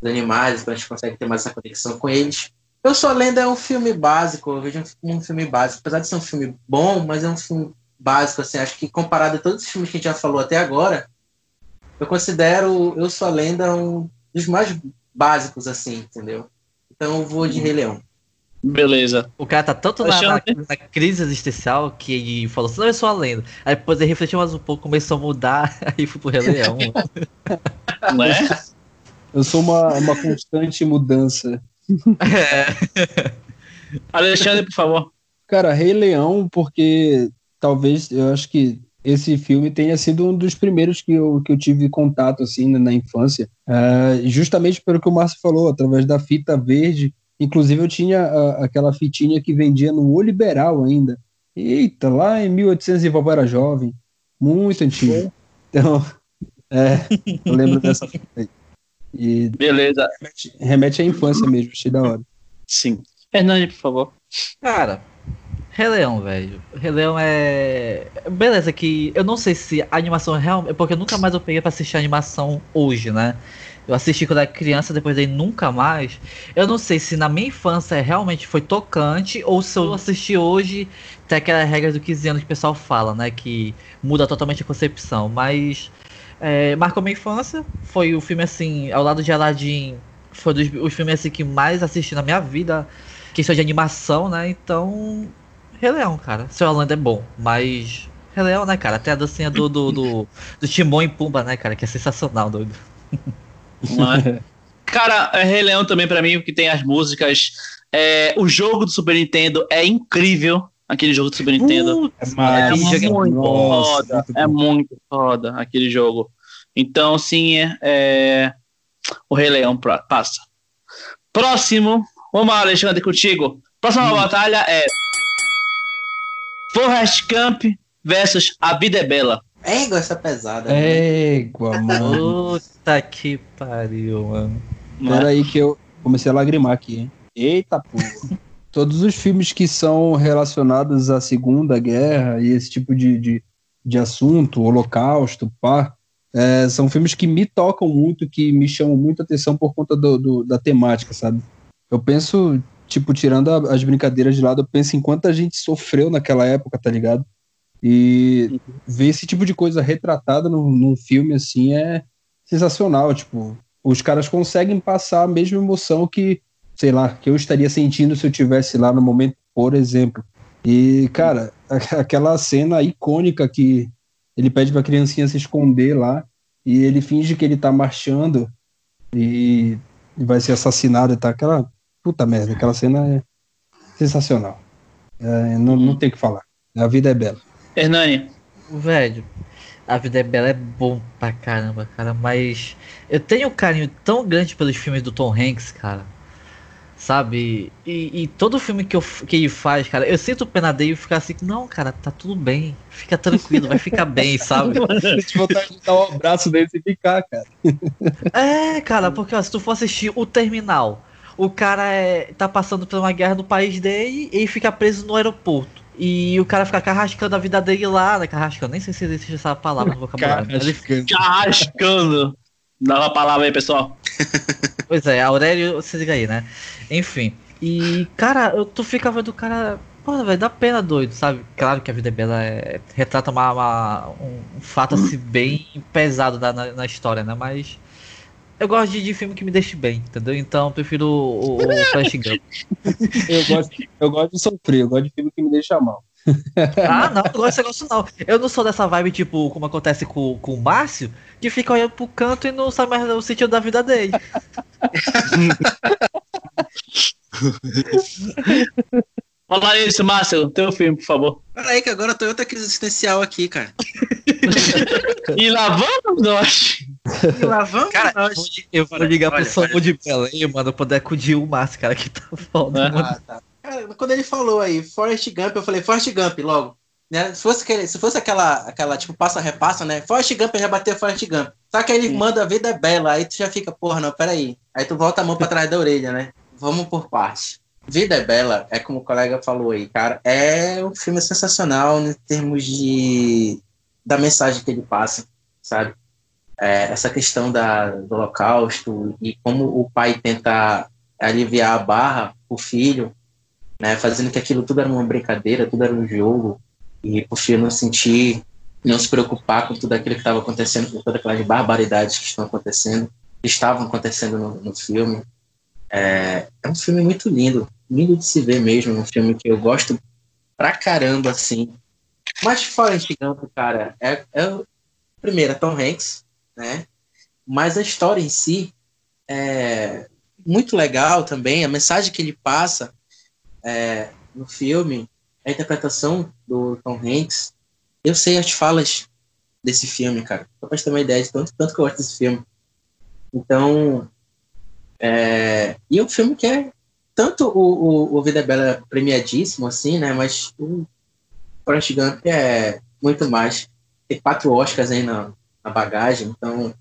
os animais, então a gente consegue ter mais essa conexão com eles. Eu Sou a Lenda é um filme básico, eu vejo um, um filme básico, apesar de ser um filme bom, mas é um filme básico, assim, acho que comparado a todos os filmes que a gente já falou até agora, eu considero Eu Sou a Lenda um dos mais básicos, assim, entendeu? Então eu vou de Rei Leão. Beleza. O cara tá tanto na, na, na crise existencial que ele falou assim, não, eu sou a lenda. Aí depois ele refletiu mais um pouco, começou a mudar, aí foi pro Rei Leão. Não é? Eu sou uma, uma constante mudança. é. Alexandre, por favor. Cara, Rei Leão, porque talvez eu acho que esse filme tenha sido um dos primeiros que eu, que eu tive contato assim na infância, É, justamente pelo que o Márcio falou, através da fita verde. Inclusive eu tinha a- aquela fitinha que vendia no O Liberal ainda. Eita, lá em 1800 e vovó era jovem, muito antigo. Então, é, eu lembro dessa fita aí. E Beleza. remete, remete à infância mesmo, achei da hora. Sim. Hernani, por favor. Cara, Rei Leão, velho. Rei Leão é. Beleza, que eu não sei se a animação é realmente. Porque eu nunca mais eu peguei pra assistir animação hoje, né? Eu assisti quando era criança, depois daí nunca mais. Eu não sei se na minha infância realmente foi tocante ou se eu assisti hoje tem aquela regra do 15 anos que o pessoal fala, né? Que muda totalmente a concepção. Mas é, marcou minha infância. Foi o filme assim, ao lado de Aladdin, foi dos os filmes assim que mais assisti na minha vida. Questão de animação, né? Então. Rei Leão, cara. Seu Orlando é bom, mas. Rei Leão, né, cara? Até a dancinha do, do, do, do Timão e Pumba, né, cara? Que é sensacional, doido. Não é? Cara, é Rei Leão também pra mim, porque tem as músicas. É, o jogo do Super Nintendo é incrível. Aquele jogo do Super Nintendo. É aquele jogo é muito Nossa, foda. muito é muito foda aquele jogo. Então, sim, é, é, o Rei Leão pra- passa. Próximo. Vamos lá, Alexandre, contigo. Próxima batalha é Forrest Camp versus A Vida é Bela. Égua, essa pesada. né? Égua, mano. Puta que pariu, mano. É? Pera aí que eu comecei a lagrimar aqui, hein? Eita porra. Todos os filmes que são relacionados à Segunda Guerra e esse tipo de, de, de assunto, Holocausto, pá, é, são filmes que me tocam muito, que me chamam muita atenção por conta do, do- da temática, sabe? Eu penso, tipo, tirando a- as brincadeiras de lado, eu penso em quanta gente sofreu naquela época, tá ligado? E ver esse tipo de coisa retratada num, num filme assim é sensacional, tipo, os caras conseguem passar a mesma emoção que, sei lá, que eu estaria sentindo se eu tivesse lá no momento, por exemplo. E, cara, aquela cena icônica que ele pede pra criancinha se esconder lá e ele finge que ele tá marchando e vai ser assassinado e tá aquela puta merda, aquela cena é sensacional. É, não, não tem o que falar. A vida é bela. Hernani. Velho, A Vida é Bela é bom pra caramba, cara, mas eu tenho um carinho tão grande pelos filmes do Tom Hanks, cara. Sabe? E, e todo filme que, eu, que ele faz, cara, eu sinto pena dele e ficar assim, não, cara, tá tudo bem, fica tranquilo, vai ficar bem, sabe? Se vontade de dar um abraço dele e ficar, cara. É, cara, porque ó, se tu for assistir o Terminal, o cara é, tá passando por uma guerra no país dele e fica preso no aeroporto. E o cara fica carrascando a vida dele lá, né? Carrascando, nem sei se existe essa palavra no vocabulário. Carrascando. Dá uma palavra aí, pessoal. Pois é, Aurélio, se liga aí, né? Enfim. E, cara, eu, tu fica vendo o cara. Pô, velho, dá pena doido, sabe? Claro que a vida é bela é, retrata uma, uma- um, fato assim bem pesado da- na, na história, né? Mas. Eu gosto de, de filme que me deixe bem, entendeu? Então eu prefiro o, o, Flash Gump. Eu gosto, eu gosto de sofrer, eu gosto de filme que me deixa mal. Ah, não, não gosto desse negócio não. Eu não sou dessa vibe, tipo, como acontece com, com o Márcio, que fica olhando pro canto e não sabe mais o sentido da vida dele. Fala isso, Márcio. Teu filme, por favor. Peraí, que agora eu tô em outra crise existencial aqui, cara. E lá vamos nós. E lá vamos Cara, nós. Eu vou ligar pro Olha, Samu de Belém, mano, pra poder acudir o Márcio, cara, que tá foda. Ah, tá. Cara, quando ele falou aí, Forrest Gump, eu falei, Forrest Gump, logo. Né? Se, fosse aquele, se fosse aquela, aquela tipo, passa-repassa, né? Forrest Gump, eu já bateu Forrest Gump. Só que aí ele Sim. manda a vida é bela, aí tu já fica, porra, não, peraí. Aí tu volta a mão pra trás da orelha, né? Vamos por parte. Vida é Bela, é como o colega falou aí, cara, é um filme sensacional em termos de da mensagem que ele passa, sabe? É, essa questão da, do holocausto e como o pai tenta aliviar a barra o filho, né, fazendo que aquilo tudo era uma brincadeira, tudo era um jogo, e o filho não sentir, não se preocupar com tudo aquilo que estava acontecendo, com todas aquelas barbaridades que estão acontecendo, que estavam acontecendo no, no filme. É, é um filme muito lindo, lindo de se ver mesmo, um filme que eu gosto pra caramba, assim. Mas Forrest Gump, cara, é, é primeiro, é Tom Hanks, né? Mas a história em si é muito legal também, a mensagem que ele passa é, no filme, a interpretação do Tom Hanks. Eu sei as falas desse filme, cara. Só pra ter uma ideia de tanto, tanto que eu gosto desse filme. Então, é, e o filme que é tanto o, o, o Vida Bela premiadíssimo, assim, né? Mas o Forrest Gump é muito mais. Tem quatro Oscars aí na, na bagagem, então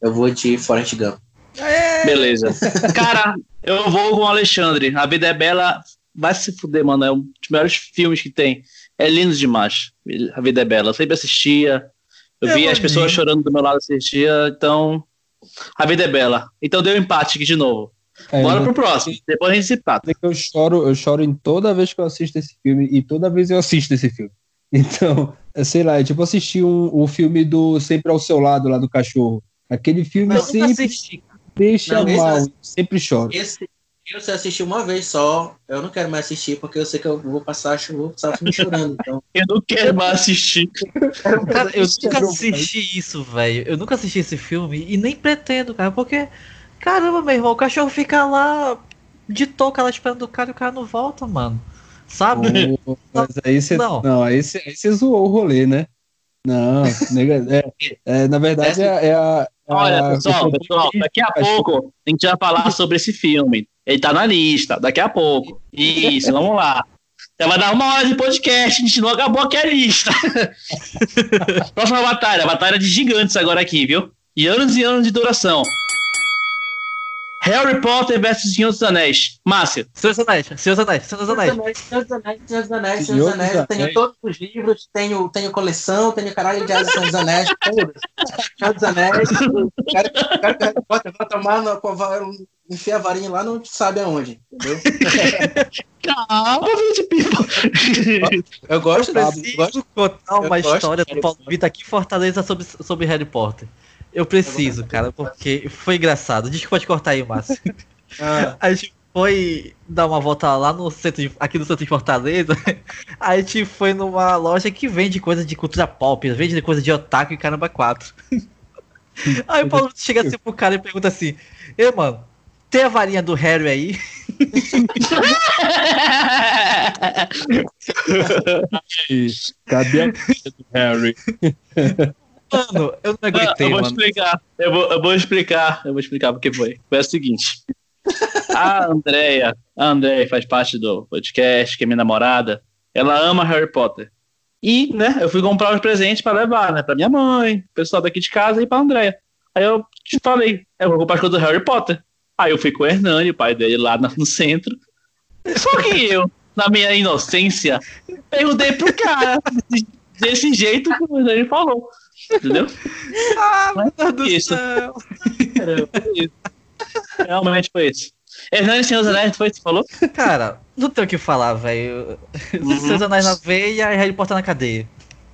eu vou de Forrest Gump. Beleza. Cara, eu vou com o Alexandre. A Vida é Bela vai se fuder, mano. É um dos melhores filmes que tem. É lindo demais. A Vida é Bela. Eu sempre assistia. Eu É via as pessoas chorando do meu lado assistia. Então, a Vida é Bela. Então deu empate aqui de novo. É, Bora pro próximo. Depois a gente se empata. eu choro, eu choro em toda vez que eu assisto esse filme e toda vez eu assisto esse filme. Então, sei lá, é tipo assistir um, o filme do Sempre ao Seu Lado, lá do cachorro. Aquele filme Eu sempre deixa Não, esse mal, é- eu sempre choro. Esse eu só assisti uma vez só. Eu não quero mais assistir porque eu sei que eu vou passar, eu vou passar filme chorando. Então, Eu não quero mais assistir. Cara, eu nunca assisti isso, velho. Eu nunca assisti esse filme e nem pretendo, cara, porque. Caramba, meu irmão, o cachorro fica lá de touca lá esperando o cara e o cara não volta, mano. Sabe? Ô, Mas aí você Não. não. aí você aí você zoou o rolê, né? Não, nega- é, é, na verdade é, é a. é Olha, a- pessoal, pessoal, daqui a pouco a gente vai falar sobre esse filme. Ele tá na lista, daqui a pouco. Isso, vamos lá. Já vai dar uma hora de podcast, a gente não acabou aqui a lista. Próxima batalha, batalha de gigantes agora aqui, viu? E anos e anos de duração. Harry Potter versus Senhor dos Anéis. Márcio, Senhor dos Anéis, Senhor dos Anéis, Senhor dos Anéis. Senhor dos Anéis, Senhor dos Anéis, Senhor Senhor dos dos Anéis. Eu tenho todos os livros, tenho, tenho coleção, tenho caralho de asa Senhor dos Anéis, todos. Senhor dos Anéis. Quero, quero que Harry Potter vá tomar, no, vai enfiar a varinha lá, não sabe aonde, entendeu? calma, de pipa. Eu gosto Eu desse. preciso Gosto, contar uma eu história do Harry Paulo Potter. Vitor aqui em Fortaleza sobre, sobre Harry Potter. Eu preciso, cara, porque foi engraçado. Diz que pode cortar aí, Márcio. ah, A gente foi dar uma volta lá no centro de, aqui no centro de Fortaleza. A gente foi numa loja que vende coisa de cultura pop, vende coisa de otaku e caramba quatro. Aí o Paulo chega assim pro cara e pergunta assim: Ei, mano, tem a varinha do Harry aí? Cadê a do Harry? Mano, eu não Ah, aguentei, eu vou mano. explicar. Eu vou, eu vou explicar. Eu vou explicar porque foi. Foi o seguinte. A Andrea, a Andrea faz parte do podcast, que é minha namorada. Ela ama Harry Potter. E, né, eu fui comprar os presentes pra levar, né, pra minha mãe, pessoal daqui de casa e pra Andrea. Aí eu te falei, eu vou comprar as coisas do Harry Potter. Aí eu fui com o Hernani, o pai dele, lá no no centro. Só que eu, na minha inocência, perguntei pro cara desse jeito que o Hernani falou. Entendeu? Ah, meu Deus do Isso. céu. Realmente foi isso. Hernani Senhor dos Anéis, foi isso que falou? Cara, não tem o que falar, velho. Uhum. Seus anéis na veia e Harry Potter na cadeia.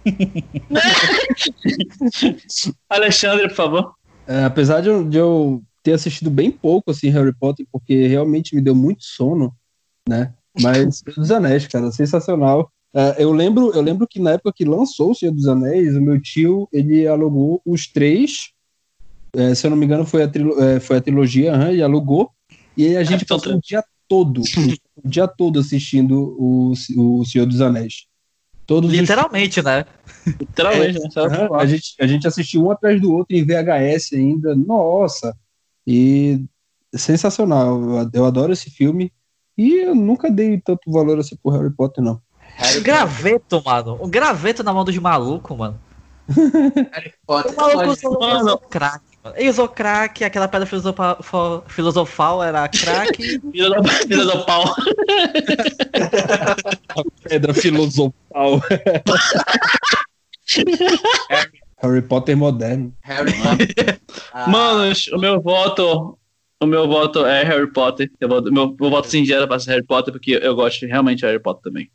Alexandre, por favor. É, apesar de eu, de eu ter assistido bem pouco assim Harry Potter, porque realmente me deu muito sono, né? Mas Senhor dos Anéis, cara, sensacional. É, eu lembro, eu lembro que na época que lançou o Senhor dos Anéis, o meu tio ele alugou os três. é, se eu não me engano, foi a, trilo- é, foi a trilogia, aham, ele alugou. E aí a gente então passou o dia todo, o dia todo assistindo o, o Senhor dos Anéis. Todos os Literalmente, né? Literalmente, né? Só- Aham, a, gente, a gente assistiu um atrás do outro em VHS ainda. Nossa! E sensacional. Eu, eu adoro esse filme. E eu nunca dei tanto valor assim pro Harry Potter, não. Harry graveto, mano. Um graveto na mão dos malucos, mano. Potter. O maluco usou, Mano. usou crack, mano. Ele usou crack, aquela pedra filosofa- fo- filosofal era crack. Pau. Pedra filosofal. Harry Potter moderno. Harry Potter. Ah, Manos, o meu voto. O meu voto é Harry Potter. Eu vou, meu, meu voto singelo para ser Harry Potter, porque eu gosto realmente de Harry Potter também.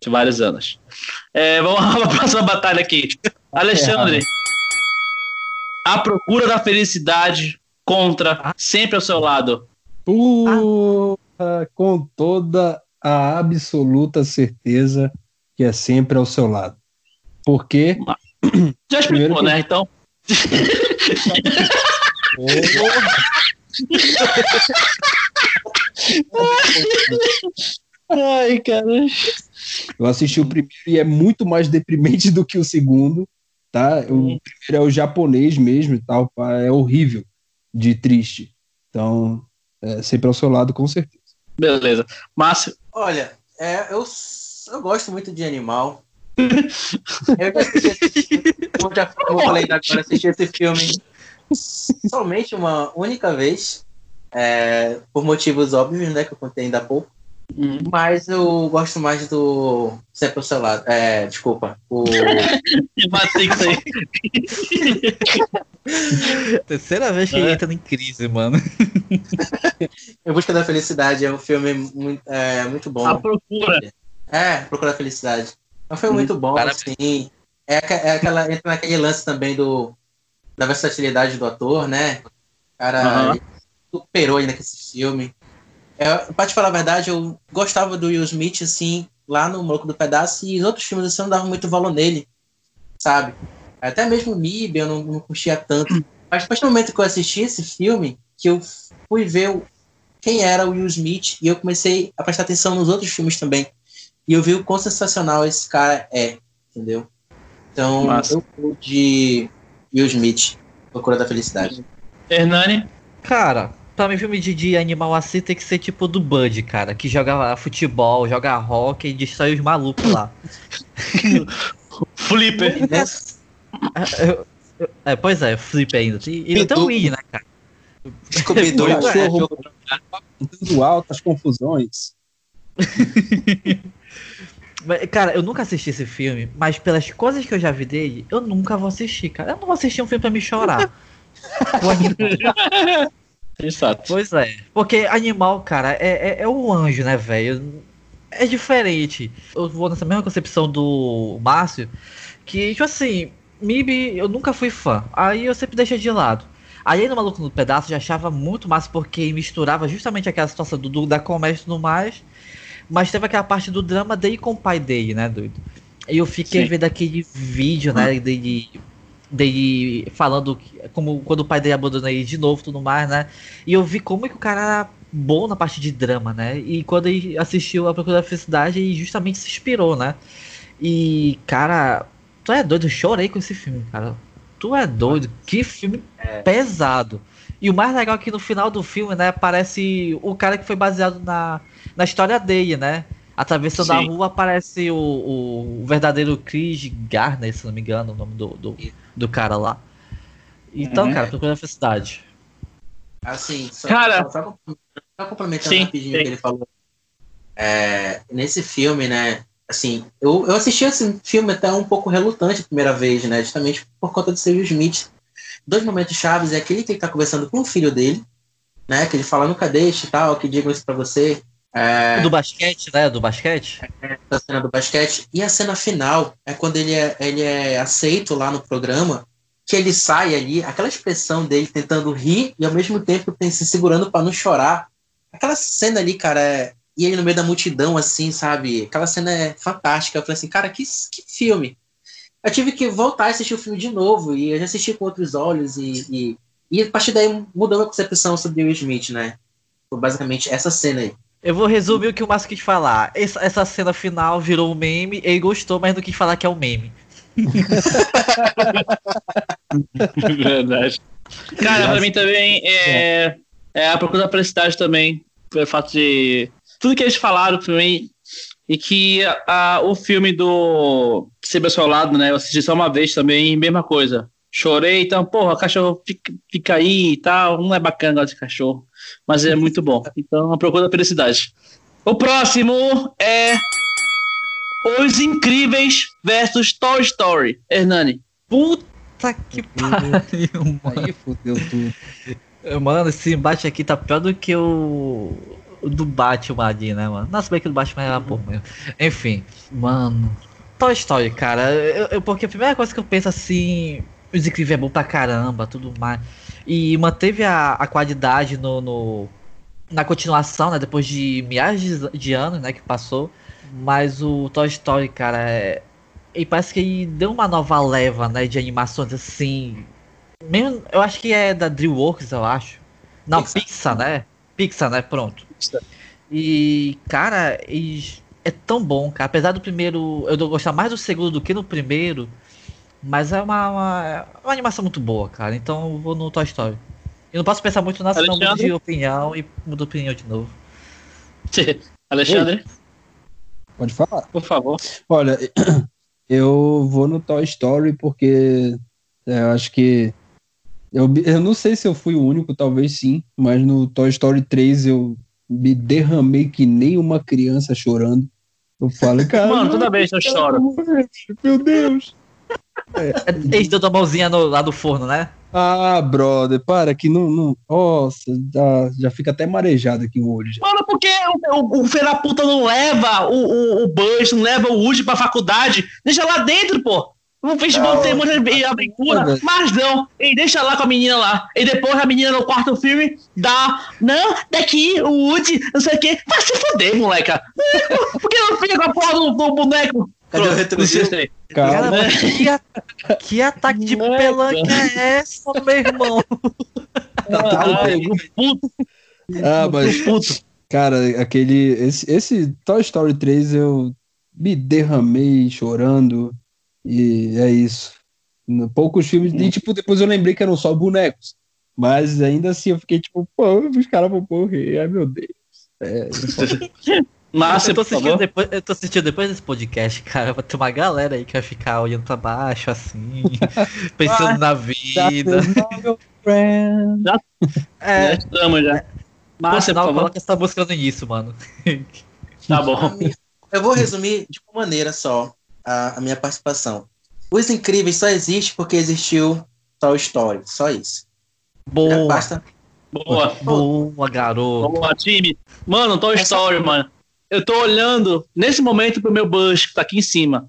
De vários anos. É, vamos lá para a próxima batalha aqui. Alexandre. A procura da felicidade contra sempre ao seu lado. Porra, com toda a absoluta certeza que é sempre ao seu lado. Porque Já explicou, que- né? Então. Ai, cara. Eu assisti o primeiro e é muito mais deprimente do que o segundo, tá? O primeiro é o japonês mesmo e tal, é horrível de triste. Então, é sempre ao seu lado, com certeza. Beleza. Márcio, Olha, é, eu, eu gosto muito de animal. Eu já assisti esse filme, como, já, falei agora, assisti esse filme somente uma única vez, é, por motivos óbvios, né, que eu contei ainda há pouco. Mas eu gosto mais do Sempre seu lado. É, desculpa. O, Matrix aí. Terceira vez que É. ele entra em crise, mano. Em Busca da Felicidade é um filme muito, é, muito bom. A procura. É, Procura a Felicidade. É um filme muito bom, Parabéns. assim. É, é aquela, entra naquele lance também do, da versatilidade do ator, né? O cara ele superou ainda com esse filme. É, pra te falar a verdade, eu gostava do Will Smith, assim, lá no Maluco do Pedaço, e os outros filmes assim, eu não dava muito valor nele, sabe? Até mesmo o MIB eu não, não curtia tanto. Mas a partir do momento que eu assisti esse filme, que eu fui ver o- quem era o Will Smith, e eu comecei a prestar atenção nos outros filmes também. E eu vi o quão sensacional esse cara é, entendeu? Então, Massa. eu vou de Will Smith, Procura da Felicidade. Hernani. Cara, pra mim filme de, de animal assim tem que ser tipo do Bud, cara, que joga futebol, joga hockey e destrói os malucos lá. Flipper. É, é, pois é, flip ainda. E, e até o Wii, né, cara? Scooby-Doo, é, cachorro. jogo- Dando altas confusões. Cara, eu nunca assisti esse filme, mas pelas coisas que eu já vi dele, eu nunca vou assistir, cara. Eu não vou assistir um filme pra me chorar. Exato. Pois é. Porque animal, cara, é, é, é um anjo, né, velho? É diferente. Eu vou nessa mesma concepção do Márcio, que, tipo assim, MIB eu nunca fui fã. Aí eu sempre deixei de lado. Aí no Maluco no Pedaço eu já achava muito massa porque misturava justamente aquela situação do, do- da comédia e tudo mais. Mas teve aquela parte do drama dele com o pai dele, né, doido? E eu fiquei Sim. vendo aquele vídeo, né, dele, dele falando como quando o pai dele abandonou ele de novo tudo mais, né? E eu vi como que o cara era bom na parte de drama, né? E quando ele assistiu A Procura da Felicidade, ele justamente se inspirou, né? E, cara, tu é doido, eu chorei com esse filme, cara. Tu é doido, que filme pesado. E o mais legal é que no final do filme, né, aparece o cara que foi baseado na, na história dele, né? Atravessando a Sim. rua aparece o, o, o verdadeiro Chris Garner, se não me engano, o nome do, do, do cara lá. Então, Uhum. cara, procura a felicidade. Assim, só, Cara. só, só, só complementando Sim, rapidinho o sim. que ele falou. É, nesse filme, né? Assim, eu, eu assisti esse filme até um pouco relutante a primeira vez, né? Justamente por conta de ser Will Smith. Dois momentos chaves é aquele que ele tá conversando com o filho dele, né? Que ele fala, nunca deixe e tal, que digam isso pra você. É, Do basquete, né? Do basquete? a cena do basquete. E a cena final é quando ele é, ele é aceito lá no programa, que ele sai ali, aquela expressão dele tentando rir e ao mesmo tempo tem se segurando para não chorar. Aquela cena ali, cara, é- e ele no meio da multidão, assim, sabe? Aquela cena é fantástica. Eu falei assim, cara, que, que filme. Eu tive que voltar a assistir o filme de novo e eu já assisti com outros olhos e, e, e a partir daí mudou a concepção sobre o Will Smith, né? Foi basicamente essa cena aí. Eu vou resumir o que o Márcio quis falar. Essa, essa cena final virou um meme, ele gostou, mas não quis falar que é um meme. Verdade. Cara, pra mim também é, é a procura da felicidade também. Pelo fato de. Tudo que eles falaram pra mim. E que a, o filme do Sempre ao Seu Lado, né? Eu assisti só uma vez também, mesma coisa. Chorei, então, porra, cachorro fica, fica aí e tal. Não é bacana de cachorro, mas é muito bom. Então, a procura da felicidade. O próximo é. Os Incríveis versus Toy Story. Hernani. Puta que pariu, mano. Aí fudeu tudo. Mano, esse embate aqui tá pior do que o, o do Batman ali, né, mano? Nossa, bem que o do Batman era bom mesmo. Enfim, mano. Toy Story, cara. Eu, eu- porque a primeira coisa que eu penso assim. Os incríveis é bom pra caramba, tudo mais. E manteve a, a qualidade no, no- na continuação, né? Depois de milhares de, de anos, né? Que passou. Mas o Toy Story, cara, é. E parece que ele deu uma nova leva, né? De animações assim. Mesmo, eu acho que é da DreamWorks, eu acho. Não, Pixar. Pixar, né? Pixar, né? Pronto. E, cara, é tão bom, cara. Apesar do primeiro. Eu gostar mais do segundo do que no primeiro. Mas é uma, uma, é uma animação muito boa, cara. Então eu vou no Toy Story. Eu não posso pensar muito nessa, senão mudo de opinião e mudo de opinião de novo. Alexandre, Pode falar. por favor. Olha, eu vou no Toy Story porque é, eu acho que. Eu, eu não sei se eu fui o único, talvez sim, mas no Toy Story 3 eu me derramei que nem uma criança chorando. Eu falo, cara. Mano, toda vez eu choro. Meu Deus. Eles deu a mãozinha no- lá do forno, né? Ah, brother, para que não. não nossa, já, já fica até marejado aqui o olho. já. Mano, porque o, o, o filho puta não leva o, o, o Buzz, não leva o Woody pra faculdade? Deixa lá dentro, pô. O festival Não, tem muita aventura, mas não. Ele deixa lá com a menina lá. E depois a menina no quarto filme dá. Não, daqui, o Woody, não sei o quê. Vai se foder, moleca. Por que não fica com a porra do, do boneco? Cadê o Pronto, se- Calma. Cara, mas que, a- que ataque de Moleque. pelanca é essa, meu irmão? O puto, Ah, mas. puto. Cara, aquele. Esse, esse Toy Story 3 eu me derramei chorando. E é isso. Poucos filmes. E, tipo, depois eu lembrei que eram só bonecos. Mas ainda assim eu fiquei tipo, pô, os caras vão morrer. Ai, meu Deus. É, Márcia, eu, tô por assistindo favor. depois, eu tô assistindo depois desse podcast, cara. Vai ter uma galera aí que vai ficar olhando pra baixo, assim, pensando na vida. friend. Já É, estamos já. por Márcia, favor. coloca essa música no início, mano. Tá bom. Eu vou resumir de uma maneira só a, a minha participação. Os Incríveis só existe porque existiu Toy Story, só isso. Boa, Basta. Boa. boa, garoto. Lá, time. Mano, Toy Essa- Story, mano. Eu tô olhando nesse momento pro meu Bush, que tá aqui em cima.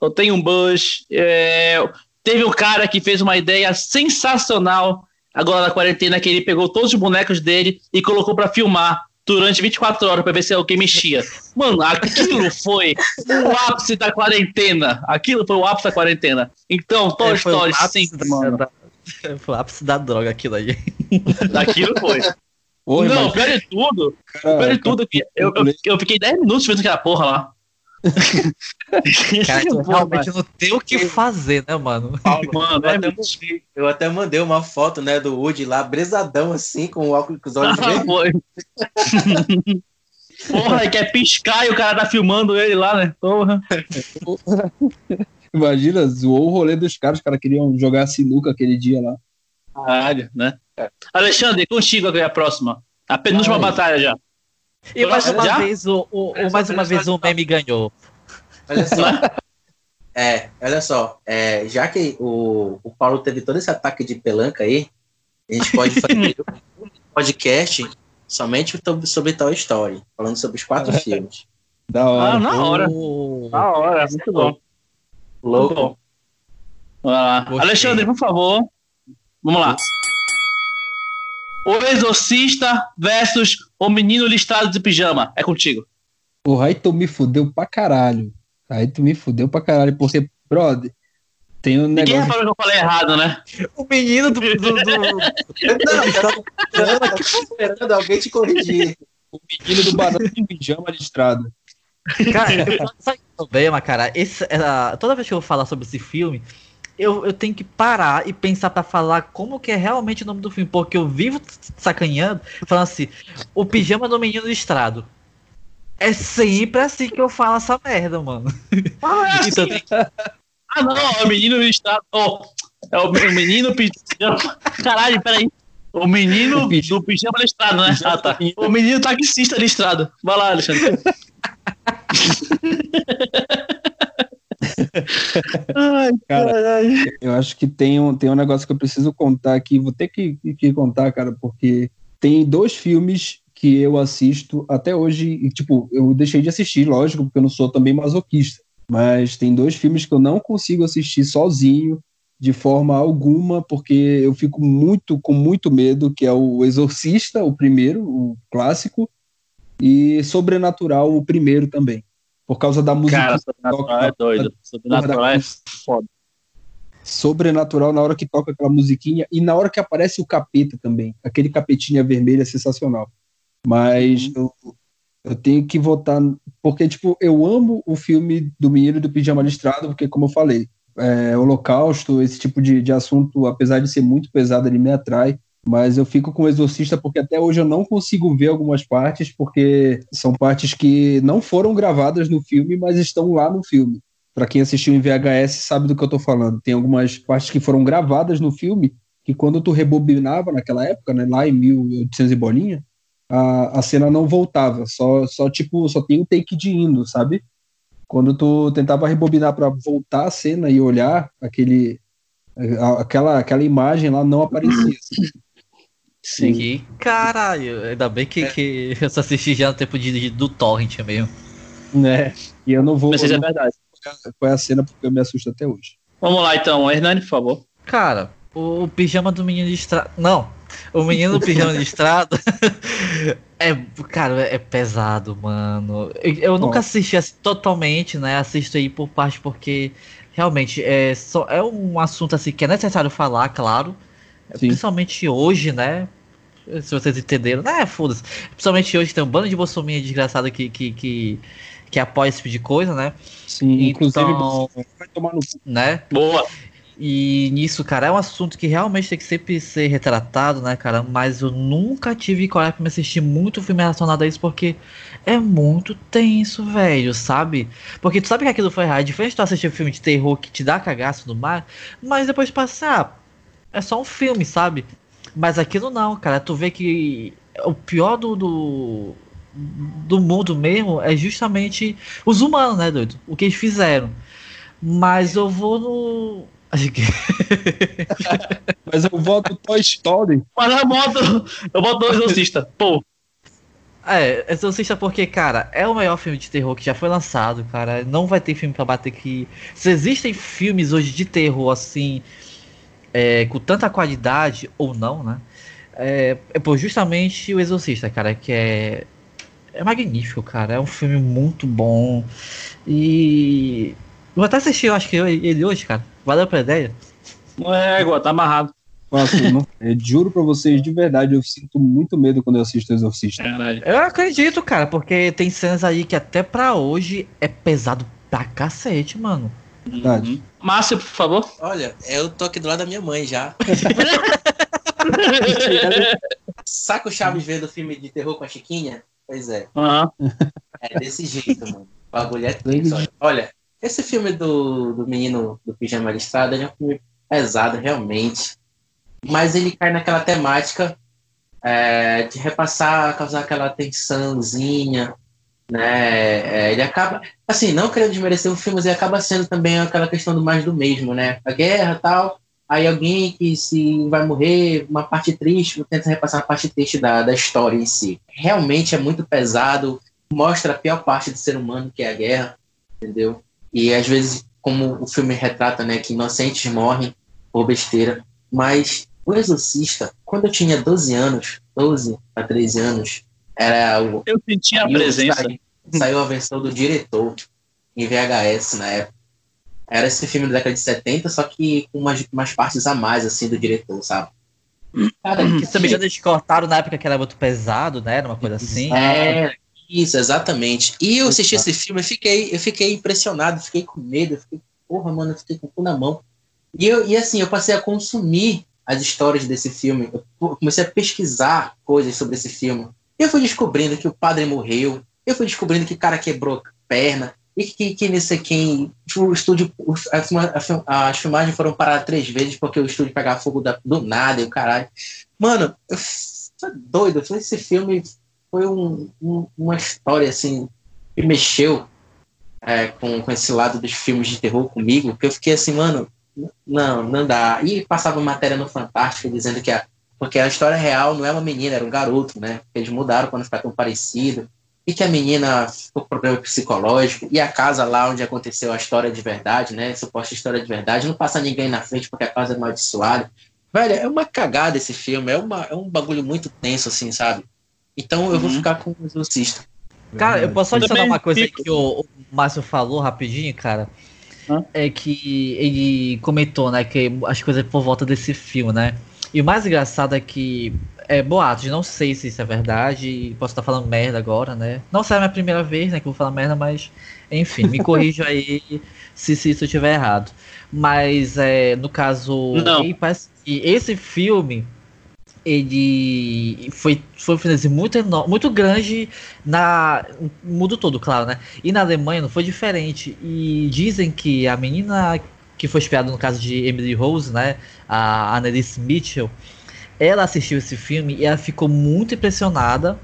Eu tenho um Bush. é, Teve um cara que fez uma ideia sensacional agora na quarentena, que ele pegou todos os bonecos dele e colocou pra filmar durante 24 horas pra ver se alguém mexia. Mano, aquilo foi o ápice da quarentena. Aquilo foi o ápice da quarentena. Então, Toy É, foi o Story da- mano. da- Foi o ápice da droga aquilo aí. Aquilo foi. Oi, Não, mas, pior de tudo, cara, Pior de tudo, que eu, eu, eu fiquei 10 minutos vendo aquela porra lá. Cara, tu realmente não tem o que fazer, né, mano? Mano, Eu é até, mandei, eu até mandei uma foto, né, do Woody lá, bresadão assim, com o óculos com os olhos Ah, foi. Porra, quer piscar e o cara tá filmando ele lá, né? Porra. imagina, zoou o rolê dos caras, os caras queriam jogar sinuca aquele dia lá. Caralho, né? Alexandre, contigo agora a próxima. A penúltima Ai. batalha já. E mais uma Já? vez o, o- o- mais uma vez o meme ganhou. Olha só. É, olha só, é, já que o, o Paulo teve todo esse ataque de pelanca aí, a gente pode fazer um podcast somente sobre, Toy Story, falando sobre os quatro filmes. Da hora. Ah, na hora. Oh, Na hora, muito bom. Muito Louco. bom. Vamos lá. Alexandre, por favor. Vamos lá. O Exorcista versus o Menino Listado de Pijama. É contigo. Porra, aí tu me fudeu pra caralho. Aí tu me fudeu pra caralho, porque, brother, tem um Ninguém negócio. reparou que eu falei errado, né? O menino do. do, do- Não, eu tava esperando alguém te corrigir. O menino do banana de pijama listrado. Cara, eu- sabe o problema, cara? Esse, era- toda vez que eu vou falar sobre esse filme, eu, eu tenho que parar e pensar pra falar como que é realmente o nome do filme, porque eu vivo sacaneando, falando assim, o pijama do menino listrado. É sempre assim que eu falo essa merda, mano. Ah, é Então, assim. Ah, não, é o menino listado. Oh, é o, o menino pijama. Caralho, peraí. O menino do pijama listrado, né? Ah, tá. O menino taxista listrado. Vai lá, Alexandre. Ai, Cara. Eu acho que tem um, tem um negócio que eu preciso contar aqui, vou ter que, que contar, cara, porque tem dois filmes que eu assisto até hoje, e, tipo, eu deixei de assistir, lógico, porque eu não sou também masoquista, mas tem dois filmes que eu não consigo assistir sozinho, de forma alguma, porque eu fico muito, com muito medo, que é o Exorcista, o primeiro, o clássico, e Sobrenatural, o primeiro também, por causa da música. Cara, Sobrenatural é doido. Sobrenatural é foda. sobrenatural na hora que toca aquela musiquinha e na hora que aparece o capeta também. Aquele capetinha vermelho é sensacional. Mas eu, eu tenho que votar. Porque, tipo, eu amo o filme do Menino do Pijama Listrado, porque, como eu falei, é, Holocausto, esse tipo de, de assunto, apesar de ser muito pesado, ele me atrai. Mas eu fico com o Exorcista porque até hoje eu não consigo ver algumas partes, porque são partes que não foram gravadas no filme, mas estão lá no filme. Para quem assistiu em VHS sabe do que eu tô falando. Tem algumas partes que foram gravadas no filme que quando tu rebobinava naquela época, né, lá em 1800 e bolinha, a, a cena não voltava, só, só tipo, só tem um take de indo, sabe? Quando tu tentava rebobinar para voltar a cena e olhar aquele aquela aquela imagem lá não aparecia. Sim. Que caralho, ainda bem que, que eu só assisti já no tempo de, de- do Torrent mesmo. né? E eu não vou Mas seja não verdade. qual é a cena porque eu me assusto até hoje. Vamos lá então, Hernani, por favor. Cara, o, o pijama do menino de estrada. Não, o menino do pijama de estrada é, cara, é pesado, mano. Eu, eu nunca assisti assim, totalmente, né? Assisto aí por parte porque realmente é, só, é um assunto assim que é necessário falar, claro. Sim. Principalmente hoje, né? Se vocês entenderam, né? Foda-se. Principalmente hoje tem um bando de bolsominha desgraçado que, que, que, que apoia esse tipo de coisa, né? Sim, inclusive Então- você vai tomar no cu. né? Boa. E nisso, cara, é um assunto que realmente tem que sempre ser retratado, né, cara? Mas eu nunca tive coragem pra me assistir muito filme relacionado a isso, porque é muito tenso, velho, sabe? Porque tu sabe que aquilo foi errado. É diferente de tu assistir um filme de terror que te dá cagaço no mar, mas depois passar, é só um filme, sabe? Mas aquilo não, cara. Tu vê que o pior do, do, do mundo mesmo é justamente os humanos, né, doido? O que eles fizeram. Mas eu vou no. Acho que. Mas eu voto Toy Story. Mas eu boto, eu boto o Exorcista. Pô, É, Exorcista porque, cara, é o maior filme de terror que já foi lançado, cara. Não vai ter filme pra bater que. Se existem filmes hoje de terror assim, é, com tanta qualidade, ou não, né? É, é por justamente o Exorcista, cara, que é. É magnífico, cara. É um filme muito bom. E. Vou até assistir, eu acho que eu- ele hoje, cara. Valeu pela ideia. não é igual, tá amarrado. Não- eu juro pra vocês, de verdade, eu sinto muito medo quando eu assisto o Exorcista. Caralho. Eu acredito, cara, porque tem cenas aí que até pra hoje é pesado pra cacete, mano. Verdade. Uhum. Márcio, por favor. Olha, eu tô aqui do lado da minha mãe já. Saca o Chaves vendo filme de terror com a Chiquinha? Pois é, Aham. é desse jeito, mano. O bagulho é tenso. olha. Olha, esse filme do, do menino do pijama listrado ele é um filme pesado, realmente. Mas ele cai naquela temática é, de repassar, causar aquela tensãozinha, né? É, ele acaba, assim, não querendo desmerecer o filme, mas ele acaba sendo também aquela questão do mais do mesmo, né? A guerra tal, aí alguém que se vai morrer, uma parte triste, tenta repassar a parte triste da, da história em si. Realmente é muito pesado, mostra a pior parte do ser humano, que é a guerra, entendeu? E às vezes, como o filme retrata, né, que inocentes morrem por besteira, mas o Exorcista, quando eu tinha 12 anos, 12 a 13 anos, era o Eu senti a e presença. Saiu, saiu a versão do diretor em VHS na época. Era esse filme da década de 70, só que com umas, umas partes a mais, assim, do diretor, sabe? Cara, que Se não me engano, eles cortaram na época que era muito pesado, né? Era uma coisa assim. É, isso, exatamente. E eu assisti esse filme, eu fiquei, eu fiquei impressionado, fiquei com medo, eu fiquei, porra, mano, eu fiquei com o cu na mão. E, eu, e assim, eu passei a consumir as histórias desse filme, eu comecei a pesquisar coisas sobre esse filme. Eu fui descobrindo que o padre morreu, eu fui descobrindo que o cara quebrou a perna, e que, que não sei quem. O estúdio. As, filmagens foram paradas três vezes porque o estúdio pegava fogo da- do nada e o caralho. Mano, eu tô doido. Esse filme foi um- um- uma história assim que mexeu é, com, com esse lado dos filmes de terror comigo, porque eu fiquei assim, mano, não, não dá. E passava matéria no Fantástico dizendo que a, porque a história real não é uma menina, era um garoto, né? Eles mudaram quando ficar tão parecido. E que a menina ficou com problema psicológico. E a casa lá onde aconteceu a história de verdade, né? Suposta história de verdade, não passa ninguém na frente porque a casa é amaldiçoada. Velho, é uma cagada esse filme. É, uma, é um bagulho muito tenso, assim, sabe? Então eu vou Uhum. ficar com o Exorcista. Cara, eu posso só adicionar Também uma coisa fico- que o, o Márcio falou rapidinho, cara. Hã? É que ele comentou, né, que as coisas por volta desse filme, né? E o mais engraçado é que é boatos, não sei se isso é verdade, posso estar falando merda agora, né? Não será a minha primeira vez, né, que eu vou falar merda, mas enfim, me corrija aí se, se isso estiver errado. Mas é, no caso, Não. parece que esse filme ele foi, foi um finalzinho muito, enorme, muito grande na no mundo todo, claro, né? E na Alemanha não foi diferente. E dizem que a menina que foi espiada no caso de Emily Rose, né? A Annalise Mitchell, ela assistiu esse filme e ela ficou muito impressionada.